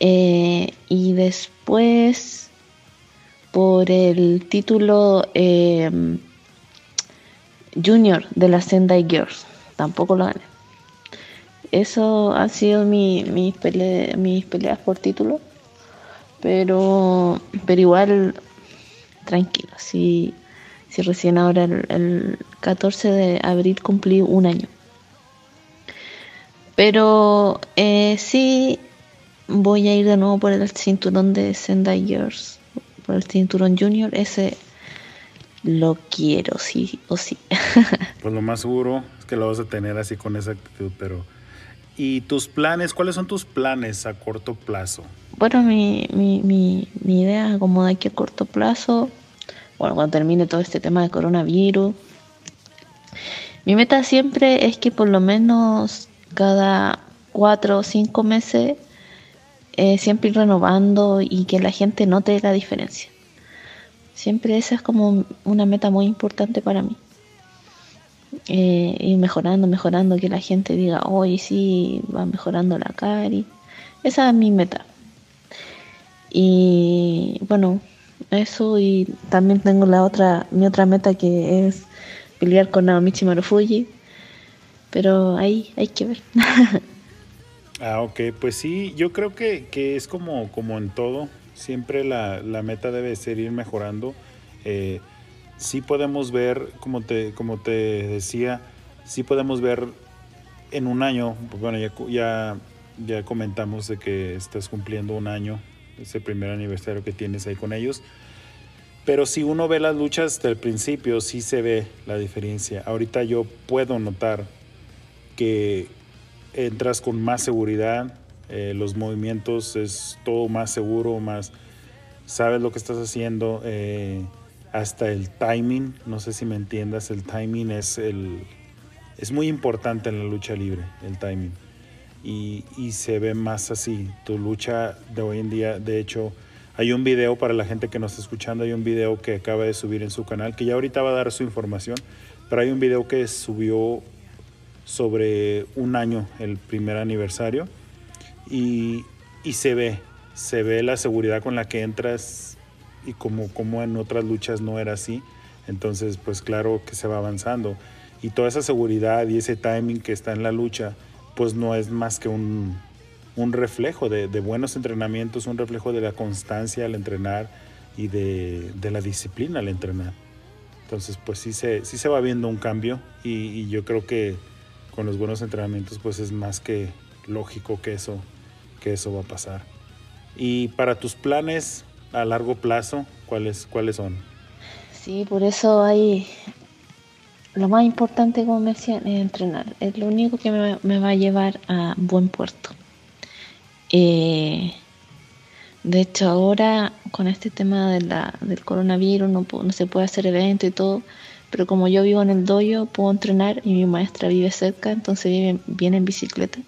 Eh, y después por el título eh, junior de la Sendai Girls, tampoco lo gané. Eso ha sido mi, mi pele mis peleas por título. Pero pero igual tranquilo. Si, si recién ahora el, el, 14 de abril cumplí un año. Pero eh, sí voy a ir de nuevo por el cinturón de Sendai Girls por el cinturón junior ese lo quiero sí o sí [LAUGHS] pues lo más seguro es que lo vas a tener así con esa actitud pero ¿Y tus planes? ¿Cuáles son tus planes a corto plazo? Bueno, mi, mi, mi, mi idea como de aquí a corto plazo, bueno, cuando termine todo este tema de coronavirus, mi meta siempre es que por lo menos cada cuatro o cinco meses eh, siempre ir renovando y que la gente note la diferencia. Siempre esa es como una meta muy importante para mí eh, ir mejorando, mejorando, que la gente diga, hoy sí, va mejorando la cari. Esa es mi meta. Y bueno, eso y también tengo la otra, mi otra meta que es pelear con Naomichi Marufuji. Pero ahí hay que ver. [LAUGHS] ah, ok, pues sí, yo creo que, que es como, como en todo. Siempre la, la, meta debe ser ir mejorando. Eh, sí podemos ver, como te, como te decía, sí podemos ver en un año, bueno, ya, ya, ya comentamos de que estás cumpliendo un año, ese primer aniversario que tienes ahí con ellos. Pero si uno ve las luchas desde el principio, sí se ve la diferencia. Ahorita yo puedo notar que entras con más seguridad, eh, los movimientos es todo más seguro, más sabes lo que estás haciendo. Eh, hasta el timing, no sé si me entiendas, el timing es, el, es muy importante en la lucha libre, el timing. Y, y, se ve más así, tu lucha de hoy en día, de hecho, hay un video para la gente que nos está escuchando, hay un video que acaba de subir en su canal, que ya ahorita va a dar su información, pero hay un video que subió sobre un año, el primer aniversario, y, y se ve, se ve la seguridad con la que entras y como, como en otras luchas no era así, entonces pues claro que se va avanzando. Y toda esa seguridad y ese timing que está en la lucha, pues no es más que un, un reflejo de, de, buenos entrenamientos, un reflejo de la constancia al entrenar y de, de, la disciplina al entrenar. Entonces pues sí se, sí se va viendo un cambio y, y yo creo que con los buenos entrenamientos pues es más que lógico que eso, que eso va a pasar. Y para tus planes, a largo plazo, ¿cuáles, cuáles son? Sí, por eso hay lo más importante, como me decían, es entrenar. Es lo único que me, me va a llevar a buen puerto. Eh, de hecho, ahora con este tema del coronavirus no, no se puede hacer evento y todo, pero como yo vivo en el doyo, puedo entrenar y mi maestra vive cerca, entonces vive, viene en bicicleta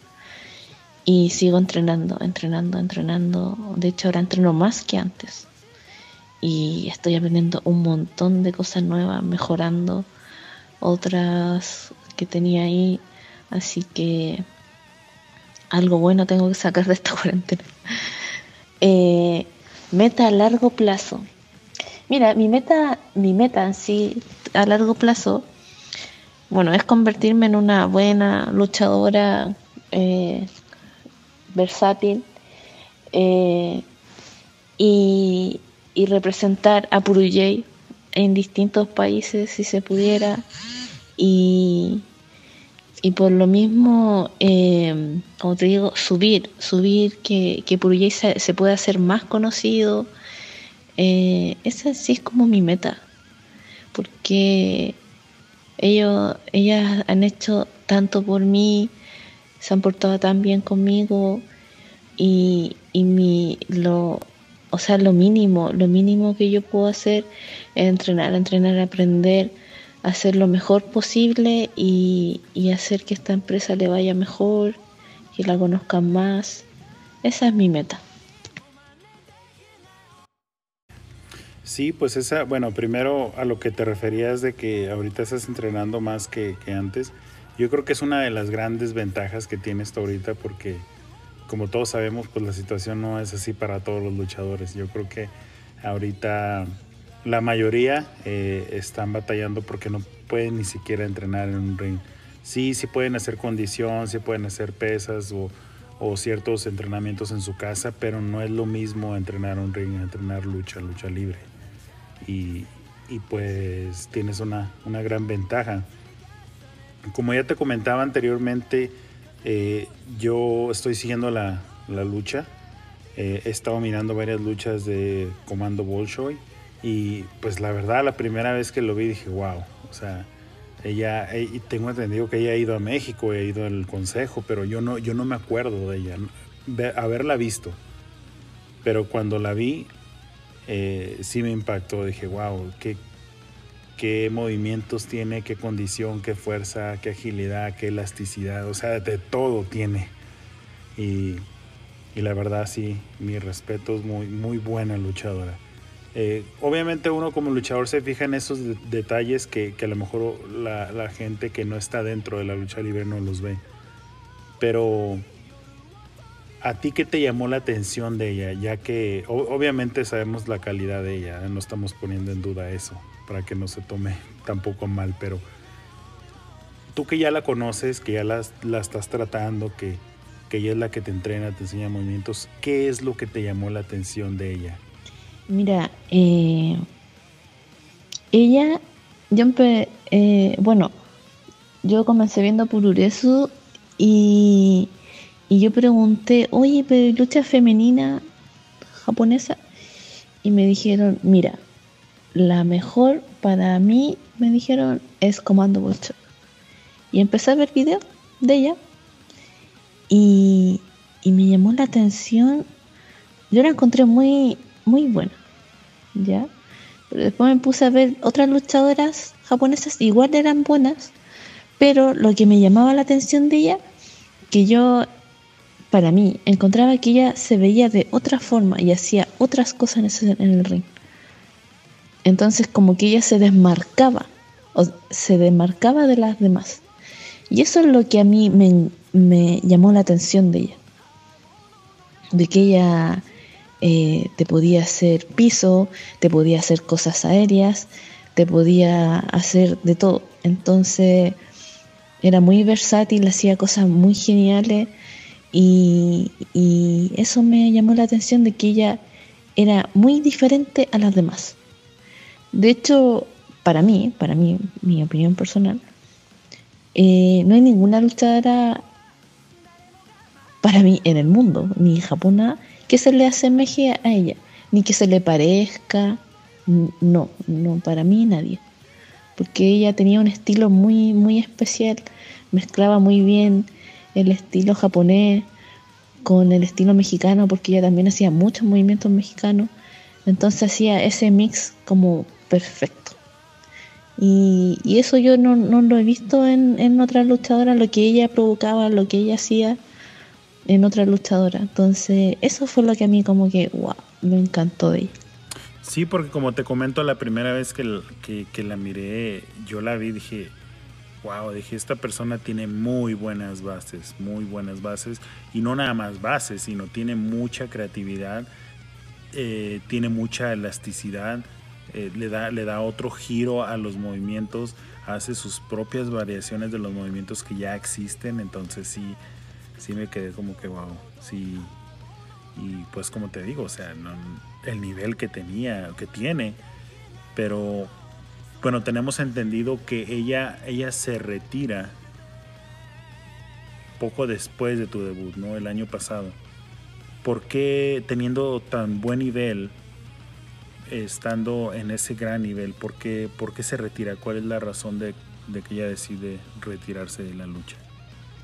y sigo entrenando, entrenando, entrenando. De hecho, ahora entreno más que antes. Y estoy aprendiendo un montón de cosas nuevas, mejorando otras que tenía ahí. Así que algo bueno tengo que sacar de esta [LAUGHS] cuarentena. Eh, meta a largo plazo. Mira, mi meta, mi meta sí a largo plazo, bueno, es convertirme en una buena luchadora eh, versátil eh, y, y, representar a Puruyey en distintos países si se pudiera y, y por lo mismo, eh, como te digo, subir, subir, que, que se, se pueda hacer más conocido. Eh, esa sí es como mi meta, porque ellos, ellas han hecho tanto por mí, se han portado tan bien conmigo y, y mi, lo, o sea, lo mínimo, lo mínimo que yo puedo hacer es entrenar, entrenar, aprender hacer lo mejor posible y, hacer que esta empresa le vaya mejor, que la conozcan más. Esa es mi meta. Sí, pues esa, bueno, primero a lo que te referías de que ahorita estás entrenando más que, que, antes, yo creo que es una de las grandes ventajas que tienes esto ahorita porque como todos sabemos, pues la situación no es así para todos los luchadores. Yo creo que ahorita la mayoría eh, están batallando porque no pueden ni siquiera entrenar en un ring. Sí, sí pueden hacer condición, sí pueden hacer pesas o, ciertos entrenamientos en su casa, pero no es lo mismo entrenar un ring, entrenar lucha, lucha libre. Y, pues tienes una, gran ventaja. Como ya te comentaba anteriormente, eh, yo estoy siguiendo la, lucha. Eh, he estado mirando varias luchas de Comando Bolshoi y pues la verdad, la primera vez que lo vi dije, wow, o sea, ella, y tengo entendido que ella ha ido a México, ha ido al consejo, pero yo no, yo no me acuerdo de ella, haberla visto. Pero cuando la vi, eh, sí me impactó, dije, wow, qué, qué movimientos tiene, qué condición, qué fuerza, qué agilidad, qué elasticidad, o sea, de todo tiene. Y, y la verdad sí, mi respeto es muy, muy buena luchadora. Eh, obviamente uno como luchador se fija en esos detalles que, a lo mejor la, gente que no está dentro de la lucha libre no los ve. Pero ¿a ti qué te llamó la atención de ella? Ya que obviamente sabemos la calidad de ella, ¿eh? no estamos poniendo en duda eso, para que no se tome tampoco mal, pero tú que ya la conoces, que ya la, la estás tratando, que, que ella es la que te entrena, te enseña movimientos, ¿qué es lo que te llamó la atención de ella? Mira, eh, ella, yo eh, bueno, yo comencé viendo Pururesu y, y yo pregunté, oye, pero lucha femenina japonesa. Y me dijeron, mira, la mejor para mí, me dijeron, es Comando Bolshoi. Y empecé a ver videos de ella y, y me llamó la atención. Yo la encontré muy muy buena, ¿ya? Pero después me puse a ver otras luchadoras japonesas, igual eran buenas, pero lo que me llamaba la atención de ella, que yo, para mí, encontraba que ella se veía de otra forma y hacía otras cosas en, el ring. Entonces como que ella se desmarcaba, o se desmarcaba de las demás. Y eso es lo que a mí me, llamó la atención de ella. De que ella eh, te podía hacer piso, te podía hacer cosas aéreas, te podía hacer de todo. Entonces era muy versátil, hacía cosas muy geniales y, eso me llamó la atención de que ella era muy diferente a las demás. De hecho, para mí, para mí, mi opinión personal, eh, no hay ninguna luchadora para mí en el mundo, ni japonesa, que se le asemeje a ella, ni que se le parezca. No, no, para mí nadie. Porque ella tenía un estilo muy, muy especial, mezclaba muy bien el estilo japonés con el estilo mexicano, porque ella también hacía muchos movimientos mexicanos. Entonces hacía ese mix como perfecto. Y, eso yo no, lo he visto en, en otras luchadoras, lo que ella provocaba, lo que ella hacía en otra luchadora. Entonces, eso fue lo que a mí como que, wow, me encantó de ella. Sí, porque como te comento, la primera vez que, que, la miré, yo la vi, dije, wow, dije, esta persona tiene muy buenas bases, muy buenas bases, y no nada más bases, sino tiene mucha creatividad, eh, tiene mucha elasticidad, eh, le, da, le da otro giro a los movimientos, hace sus propias variaciones de los movimientos que ya existen, entonces sí, sí me quedé como que wow, sí. Y pues como te digo, o sea, el nivel que tenía, que tiene, pero bueno, tenemos entendido que ella, ella se retira poco después de tu debut, ¿no? El año pasado. ¿Por qué teniendo tan buen nivel, estando en ese gran nivel, por qué, se retira? ¿Cuál es la razón de, de, que ella decide retirarse de la lucha?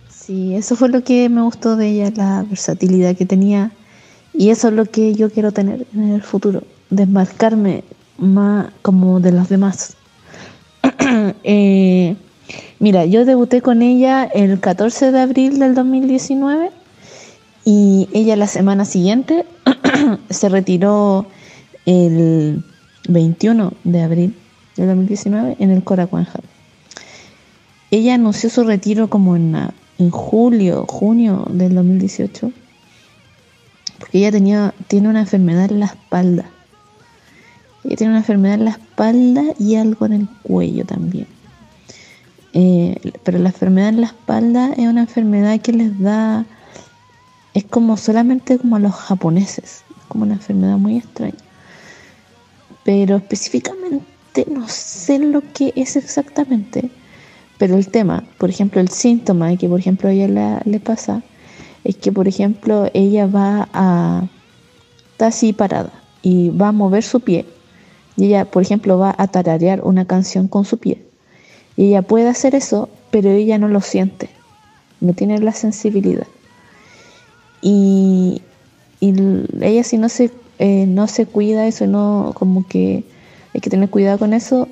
Sí, eso fue lo que me gustó de ella, la versatilidad que tenía. Y eso es lo que yo quiero tener en el futuro, desmarcarme más como de los demás. [CLEARS THROAT] eh, mira, yo debuté con ella el 14 de abril del 2019 y ella la semana siguiente [CLEARS THROAT] se retiró el 21 de abril del 2019 en el Coracuanja. Ella anunció su retiro como en, en julio, junio del 2018, porque ella tenía, tiene una enfermedad en la espalda. Ella tiene una enfermedad en la espalda y algo en el cuello también. Eh, pero la enfermedad en la espalda es una enfermedad que les da, es como solamente como a los japoneses, es como una enfermedad muy extraña pero específicamente no sé lo que es exactamente. Pero el tema, por ejemplo, el síntoma que por ejemplo a ella le pasa, es que por ejemplo ella va a, está así parada y va a mover su pie. Y ella, por ejemplo, va a tararear una canción con su pie. Y ella puede hacer eso, pero ella no lo siente, no tiene la sensibilidad. Y, y ella si no se eh, no se cuida eso, no como que hay que tener cuidado con eso,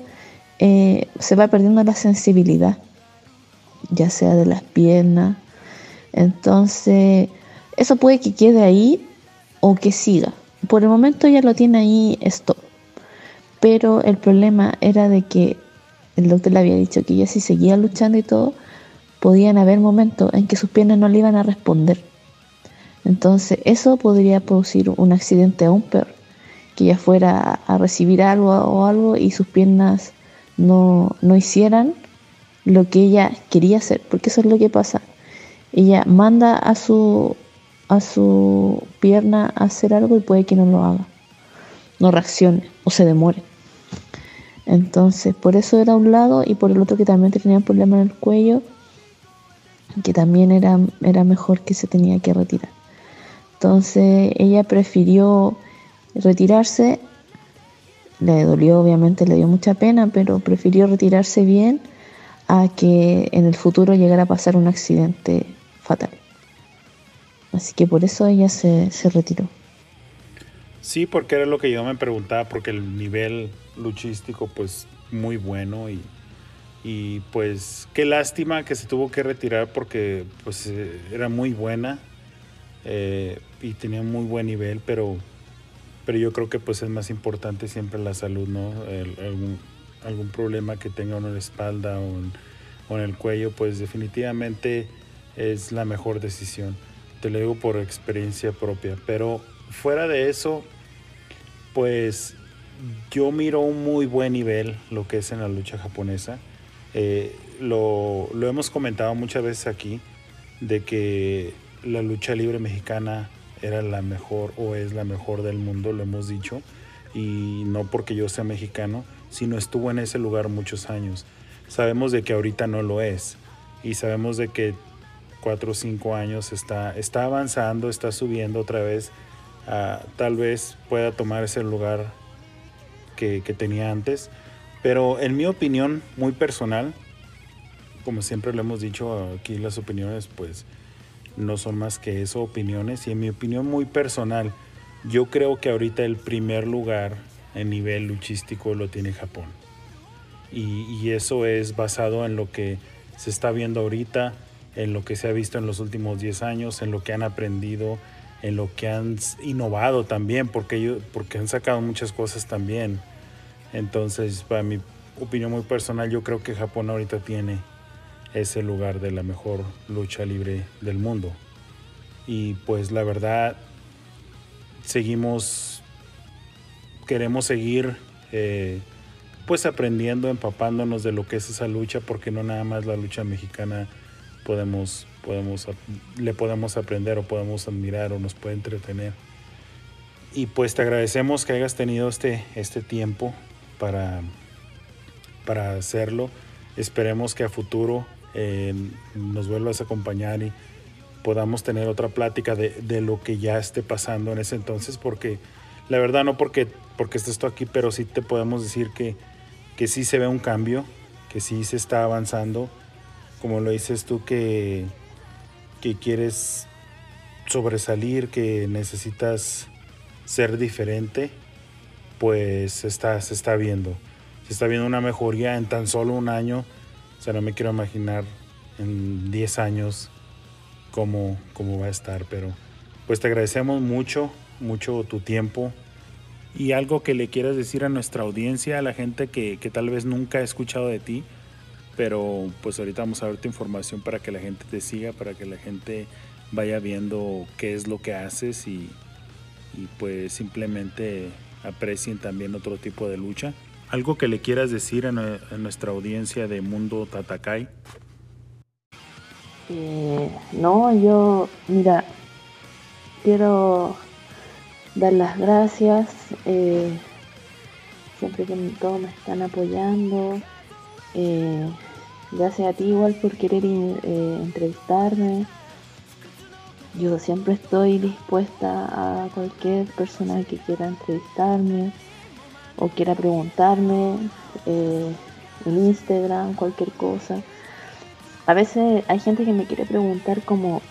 eh, se va perdiendo la sensibilidad, ya sea de las piernas. Entonces, eso puede que quede ahí o que siga. Por el momento ya lo tiene ahí stop. Pero el problema era de que el doctor le había dicho que ya si seguía luchando y todo, podían haber momentos en que sus piernas no le iban a responder. Entonces eso podría producir un accidente aún peor, que ella fuera a recibir algo o algo y sus piernas no, no hicieran lo que ella quería hacer, porque eso es lo que pasa. Ella manda a su, a su pierna a hacer algo y puede que no lo haga, no reaccione o se demore. Entonces, por eso era un lado y por el otro que también tenía un problema en el cuello, que también era, era mejor que se tenía que retirar. Entonces ella prefirió retirarse, le dolió obviamente, le dio mucha pena, pero prefirió retirarse bien a que en el futuro llegara a pasar un accidente fatal. Así que por eso ella se, retiró. Sí, porque era lo que yo me preguntaba, porque el nivel luchístico pues muy bueno y, y pues qué lástima que se tuvo que retirar porque pues eh, era muy buena eh, y tenía muy buen nivel, pero, pero yo creo que pues es más importante siempre la salud, ¿no? algún, algún, problema que tenga uno en la espalda o en, el cuello, pues definitivamente es la mejor decisión. Te lo digo por experiencia propia, pero fuera de eso, pues yo miro un muy buen nivel lo que es en la lucha japonesa. Eh, lo, lo, hemos comentado muchas veces aquí, de que la lucha libre mexicana era la mejor o es la mejor del mundo, lo hemos dicho, y no porque yo sea mexicano, sino estuvo en ese lugar muchos años. Sabemos de que ahorita no lo es y sabemos de que cuatro o cinco años está, está avanzando, está subiendo otra vez, ah, tal vez pueda tomar ese lugar que, que tenía antes, pero en mi opinión muy personal, como siempre lo hemos dicho aquí las opiniones, pues no son más que eso, opiniones. Y en mi opinión muy personal, yo creo que ahorita el primer lugar en nivel luchístico lo tiene Japón. Y, eso es basado en lo que se está viendo ahorita, en lo que se ha visto en los últimos 10 años, en lo que han aprendido, en lo que han innovado también, porque, ellos, porque han sacado muchas cosas también. Entonces, para mi opinión muy personal, yo creo que Japón ahorita tiene es el lugar de la mejor lucha libre del mundo. Y pues la verdad, seguimos, queremos seguir eh, pues aprendiendo, empapándonos de lo que es esa lucha, porque no nada más la lucha mexicana podemos, podemos, le podemos aprender o podemos admirar o nos puede entretener. Y pues te agradecemos que hayas tenido este, este tiempo para, para hacerlo. Esperemos que a futuro eh, nos vuelvas a acompañar y podamos tener otra plática de, lo que ya esté pasando en ese entonces, porque la verdad no porque, porque estés tú aquí, pero sí te podemos decir que, que sí se ve un cambio, que sí se está avanzando, como lo dices tú, que, que quieres sobresalir, que necesitas ser diferente, pues está, se está viendo. Se está viendo una mejoría en tan solo un año. Sea, no me quiero imaginar en 10 años cómo, cómo va a estar. Pero pues te agradecemos mucho, mucho tu tiempo. Y algo que le quieras decir a nuestra audiencia, a la gente que, que tal vez nunca ha escuchado de ti, pero pues ahorita vamos a darte información para que la gente te siga, para que la gente vaya viendo qué es lo que haces y, y pues simplemente aprecien también otro tipo de lucha. ¿Algo que le quieras decir a, nuestra audiencia de Mundo Tatakai? Eh, no, yo, mira, quiero dar las gracias. Eh, siempre que todos me están apoyando. Eh, gracias a ti igual por querer eh, entrevistarme. Yo siempre estoy dispuesta a cualquier persona que quiera entrevistarme o quiera preguntarme eh, en Instagram, cualquier cosa. A veces hay gente que me quiere preguntar como,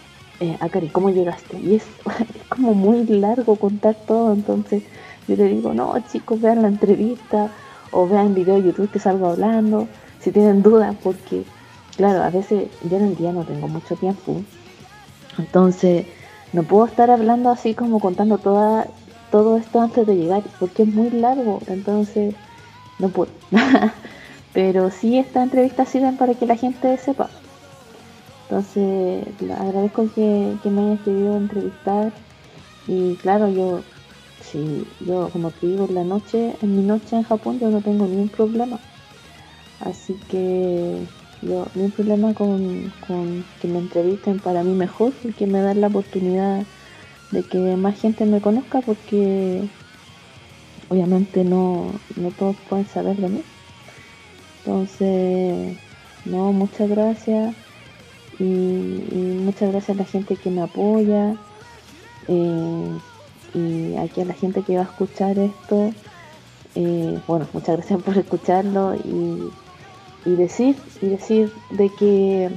eh, Akari, ¿cómo llegaste? Y es, [LAUGHS] es, como muy largo contar todo, entonces yo le digo, no chicos, vean la entrevista o vean el video de YouTube que salgo hablando, si tienen dudas, porque claro, a veces yo en el día no tengo mucho tiempo entonces, no puedo estar hablando así como contando toda, todo esto antes de llegar, porque es muy largo, entonces no puedo. [LAUGHS] Pero sí, esta entrevista sirven para que la gente sepa. Entonces, agradezco que, me hayas querido entrevistar. Y claro, yo, sí, yo como te digo, en la noche, en mi noche en Japón, yo no tengo ningún problema. Así que yo hay problema con, que me entrevisten para mí mejor porque me dan la oportunidad de que más gente me conozca porque obviamente no, no todos pueden saber de mí. Entonces, no, muchas gracias y, muchas gracias a la gente que me apoya eh, y aquí a la gente que va a escuchar esto. Eh, bueno, muchas gracias por escucharlo y y decir, y decir de que,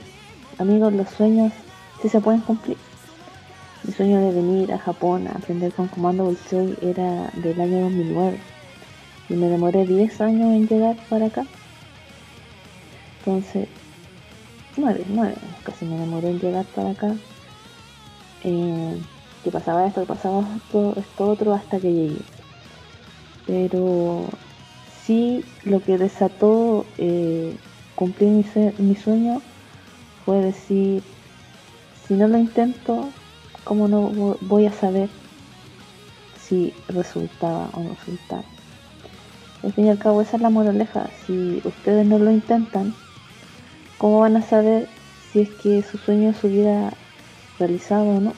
amigos, los sueños sí se pueden cumplir. Mi sueño de venir a Japón a aprender con Comando Bolshoi era del año 2009 y me demoré 10 años en llegar para acá. Entonces, 9, 9 casi me demoré en llegar para acá. Eh, que pasaba esto, que pasaba esto, esto otro hasta que llegué. Pero sí lo que desató eh, cumplir mi, mi, sueño fue decir, si no lo intento, ¿cómo no voy a saber si resultaba o no resultaba? Al fin y al cabo esa es la moraleja, si ustedes no lo intentan, ¿cómo van a saber si es que su sueño se hubiera realizado o no?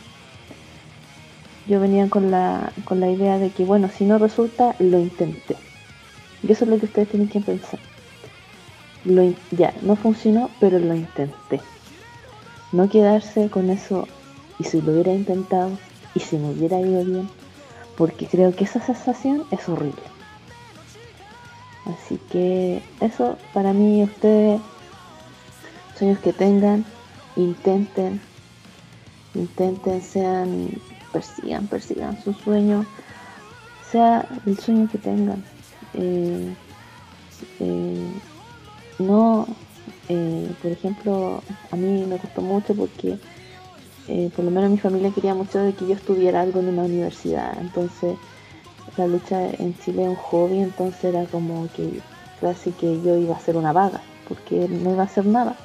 Yo venía con la, con la idea de que, bueno, si no resulta, lo intenté. Y eso es lo que ustedes tienen que pensar. Ya, no funcionó, pero lo intenté. No quedarse con eso y si lo hubiera intentado y si me hubiera ido bien, porque creo que esa sensación es horrible. Así que eso para mí ustedes, sueños que tengan, intenten, intenten, sean, persigan, persigan su sueño, sea el sueño que tengan, eh, eh, no, eh, por ejemplo, a mí me costó mucho porque por lo menos mi familia quería mucho de que yo estudiara algo en una universidad, entonces la lucha en Chile es un hobby, entonces era como que casi que yo iba a ser una vaga, porque no iba a hacer nada.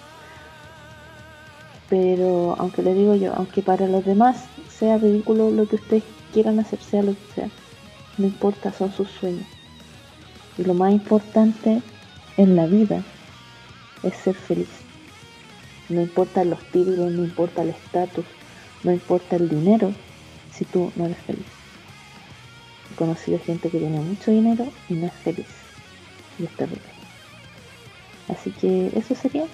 Pero aunque le digo yo, aunque para los demás sea ridículo lo que ustedes quieran hacer, sea lo que sea, no importa, son sus sueños. Y lo más importante en la vida es ser feliz. No importa los títulos, no importa el estatus, no importa el dinero, si tú no eres feliz. He conocido gente que tiene mucho dinero y no es feliz. Y es terrible. Así que eso sería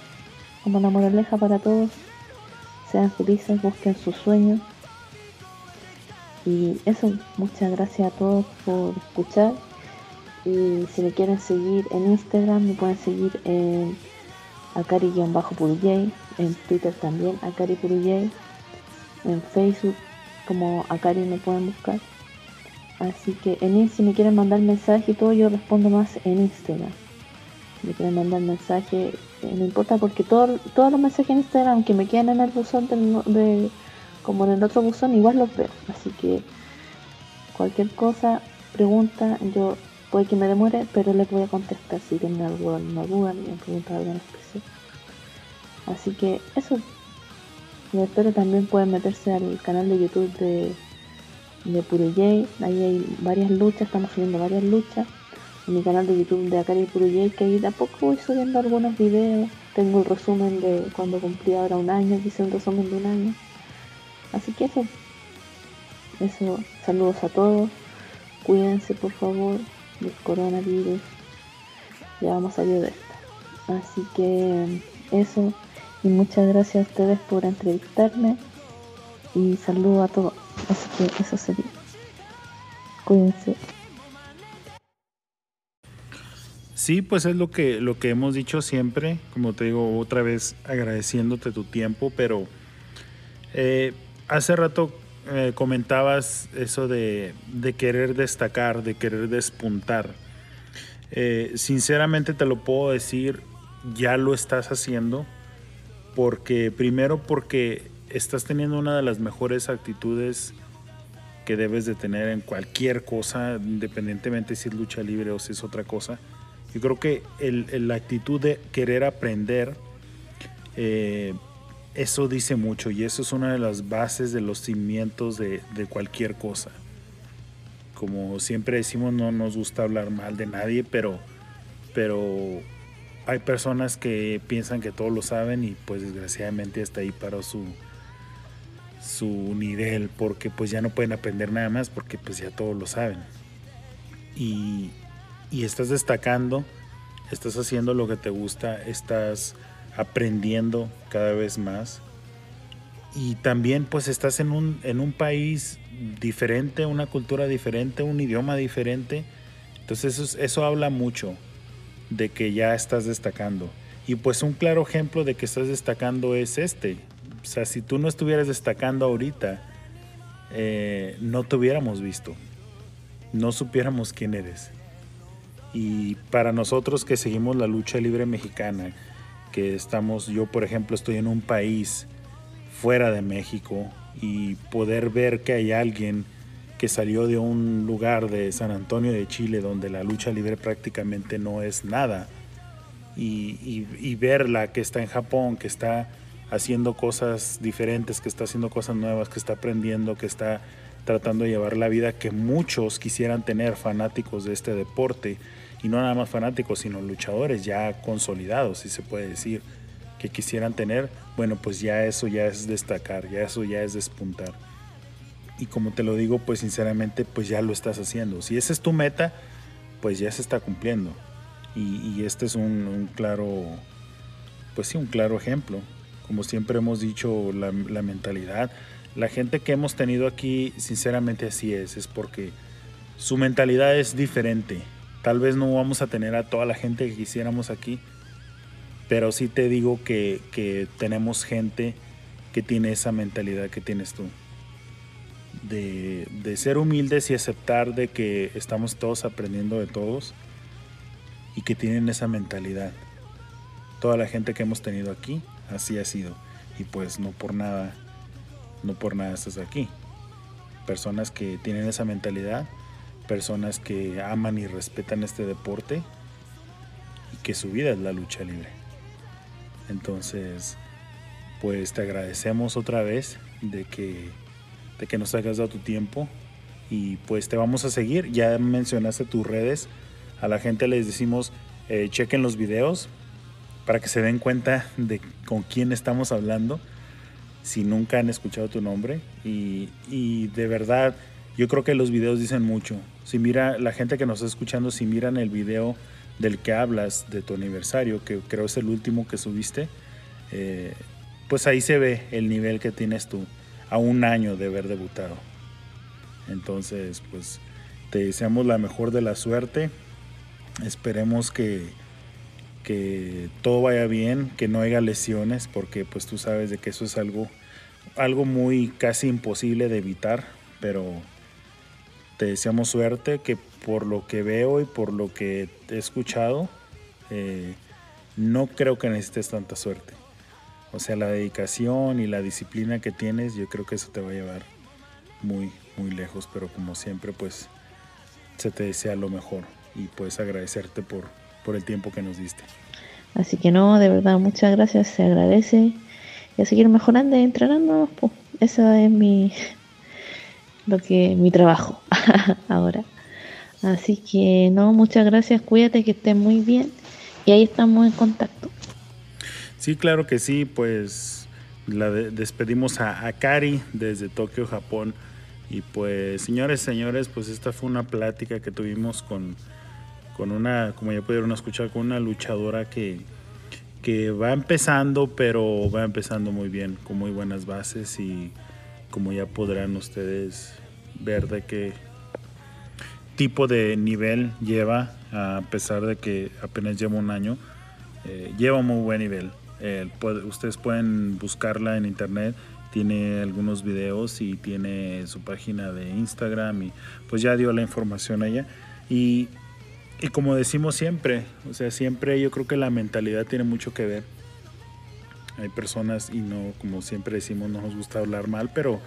como una moraleja para todos. Sean felices, busquen sus sueños. Y eso, muchas gracias a todos por escuchar. Y si me quieren seguir en Instagram, me pueden seguir en Akari-Puruyay, en Twitter también, Akari Puruyay, en Facebook como Akari me pueden buscar. Así que en si me quieren mandar mensaje y todo, yo respondo más en Instagram. Si me quieren mandar mensaje, eh, no importa porque todo, todos los mensajes en Instagram que me quedan en el buzón de, como en el otro buzón, igual los veo. Así que cualquier cosa, pregunta, yo puede que me demore, pero les voy a contestar si tienen alguna duda, me preguntan algo en especial. Así que eso. Y espero también pueden meterse al canal de YouTube de, de Puruyay. Ahí hay varias luchas, estamos subiendo varias luchas. En mi canal de YouTube de Akari Puruyay, que ahí de a poco voy subiendo algunos videos. Tengo el resumen de cuando cumplí ahora un año, hice un resumen de un año. Así que eso. Eso, saludos a todos. Cuídense por favor del coronavirus. Ya vamos a salir de esto. Así que eso. Y muchas gracias a ustedes por entrevistarme. Y saludo a todos. Así que eso sería. Cuídense. Sí, pues es lo que, lo que hemos dicho siempre, como te digo otra vez agradeciéndote tu tiempo, pero eh, hace rato eh, comentabas eso de, de, querer destacar, de querer despuntar. Eh, sinceramente te lo puedo decir, ya lo estás haciendo, porque primero porque estás teniendo una de las mejores actitudes que debes de tener en cualquier cosa, independientemente si es lucha libre o si es otra cosa. Yo creo que el, la actitud de querer aprender, eh, eso dice mucho y eso es una de las bases de los cimientos de, cualquier cosa. Como siempre decimos, no nos gusta hablar mal de nadie, pero, pero hay personas que piensan que todo lo saben y pues desgraciadamente hasta ahí paró su, su nivel porque pues ya no pueden aprender nada más porque pues ya todos lo saben. Y, y estás destacando, estás haciendo lo que te gusta, estás aprendiendo cada vez más. Y también pues estás en un, en un país diferente, una cultura diferente, un idioma diferente. Entonces eso, eso habla mucho de que ya estás destacando. Y pues un claro ejemplo de que estás destacando es este. O sea, si tú no estuvieras destacando ahorita, eh, no te hubiéramos visto. No supiéramos quién eres. Y para nosotros que seguimos la lucha libre mexicana, que estamos, yo por ejemplo estoy en un país fuera de México y poder ver que hay alguien que salió de un lugar de San Antonio de Chile donde la lucha libre prácticamente no es nada y, y, verla que está en Japón, que está haciendo cosas diferentes, que está haciendo cosas nuevas, que está aprendiendo, que está tratando de llevar la vida que muchos quisieran tener fanáticos de este deporte y no nada más fanáticos, sino luchadores ya consolidados, si se puede decir, que quisieran tener, bueno, pues ya eso ya es destacar, ya eso ya es despuntar. Y como te lo digo, pues sinceramente, pues ya lo estás haciendo. Si esa es tu meta, pues ya se está cumpliendo. Y, y este es un, un, claro, pues sí, un claro ejemplo. Como siempre hemos dicho, la, la mentalidad. La gente que hemos tenido aquí, sinceramente así es, es porque su mentalidad es diferente Tal vez no vamos a tener a toda la gente que quisiéramos aquí, pero sí te digo que, que tenemos gente que tiene esa mentalidad que tienes tú. De, de, ser humildes y aceptar de que estamos todos aprendiendo de todos y que tienen esa mentalidad. Toda la gente que hemos tenido aquí así ha sido y pues no por nada, no por nada estás aquí. Personas que tienen esa mentalidad personas que aman y respetan este deporte y que su vida es la lucha libre. Entonces, pues te agradecemos otra vez de que, de que nos hayas dado tu tiempo y pues te vamos a seguir. Ya mencionaste tus redes, A la gente les decimos, eh, chequen los videos para que se den cuenta de con quién estamos hablando si nunca han escuchado tu nombre. Y, y, de verdad, yo creo que los videos dicen mucho. Si mira, la gente que nos está escuchando, si miran el video del que hablas, de tu aniversario, que creo es el último que subiste, eh, pues ahí se ve el nivel que tienes tú a un año de haber debutado. Entonces, pues te deseamos la mejor de la suerte. Esperemos que, que todo vaya bien, que no haya lesiones, porque pues tú sabes de que eso es algo, algo muy casi imposible de evitar, pero te deseamos suerte, que por lo que veo y por lo que he escuchado, eh, no creo que necesites tanta suerte. O sea, la dedicación y la disciplina que tienes, yo creo que eso te va a llevar muy, muy lejos, pero como siempre, pues se te desea lo mejor y puedes agradecerte por, por el tiempo que nos diste. Así que no, de verdad, muchas gracias, se agradece. Y a seguir mejorando entrenando, pues eso es mi, lo que, mi trabajo [LAUGHS] ahora. Así que no, muchas gracias, cuídate, que estés muy bien y ahí estamos en contacto. Sí, claro que sí, pues la despedimos a, a Kari desde Tokio, Japón. Y pues, señores, señores, pues esta fue una plática que tuvimos con, con una, como ya pudieron escuchar, con una luchadora que, que va empezando, pero va empezando muy bien, con muy buenas bases y como ya podrán ustedes ver de qué tipo de nivel lleva, a pesar de que apenas lleva un año, eh, lleva muy buen nivel. Eh, ustedes pueden buscarla en internet tiene algunos videos y tiene su página de Instagram y pues ya dio la información a ella. Y, y como decimos siempre, o sea, siempre yo creo que la mentalidad tiene mucho que ver. Hay personas y no, como siempre decimos, no nos gusta hablar mal, pero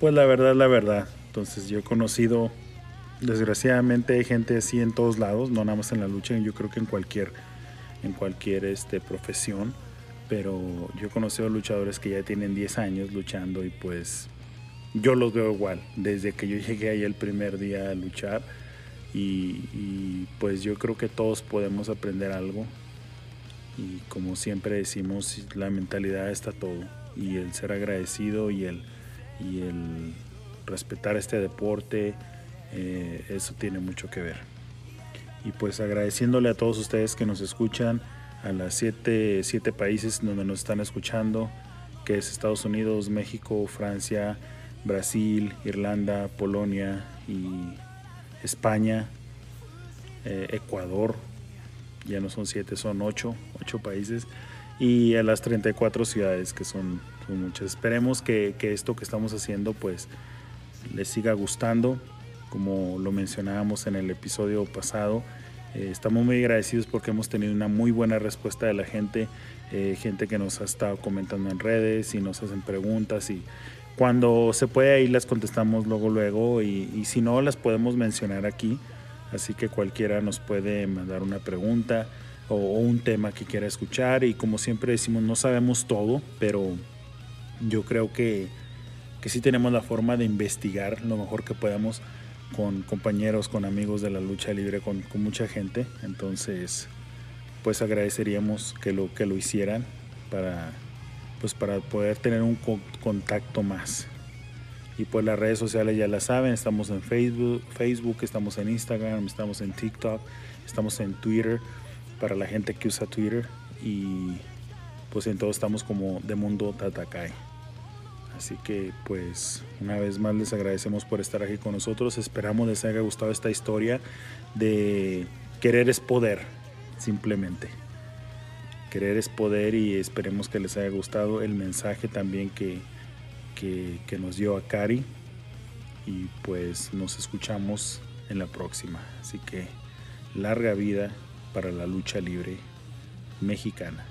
pues la verdad, la verdad. Entonces yo he conocido, desgraciadamente hay gente así en todos lados, no nada más en la lucha, yo creo que en cualquier, en cualquier este, profesión pero yo he conocido luchadores que ya tienen 10 años luchando y pues yo los veo igual, desde que yo llegué ahí el primer día a luchar y, pues yo creo que todos podemos aprender algo y como siempre decimos, la mentalidad está todo y el ser agradecido y el, y el respetar este deporte, eh, eso tiene mucho que ver. Y pues agradeciéndole a todos ustedes que nos escuchan, a las siete, siete países donde nos están escuchando, que es Estados Unidos, México, Francia, Brasil, Irlanda, Polonia y España, eh, Ecuador, ya no son siete, son ocho, ocho países, y a las 34 ciudades que son, muchas. Esperemos que, que, esto que estamos haciendo pues les siga gustando, como lo mencionábamos en el episodio pasado eh, estamos muy agradecidos porque hemos tenido una muy buena respuesta de la gente, eh, gente que nos ha estado comentando en redes y nos hacen preguntas y cuando se puede ahí las contestamos luego luego y, si no las podemos mencionar aquí, así que cualquiera nos puede mandar una pregunta o, un tema que quiera escuchar y como siempre decimos no sabemos todo, pero yo creo que, que sí tenemos la forma de investigar lo mejor que podamos con compañeros, con amigos de la lucha libre, con, mucha gente. Entonces, pues agradeceríamos que lo, que lo hicieran para, pues para poder tener un contacto más. Y pues las redes sociales ya las saben, estamos en Facebook, Facebook, estamos en Instagram, estamos en TikTok, estamos en Twitter, para la gente que usa Twitter. Y pues en todo estamos como de Mundo Tatakai. Así que pues una vez más les agradecemos por estar aquí con nosotros. Esperamos les haya gustado esta historia de querer es poder, simplemente. Querer es poder y esperemos que les haya gustado el mensaje también que, que, nos dio a Cari. Y pues nos escuchamos en la próxima. Así que larga vida para la lucha libre mexicana.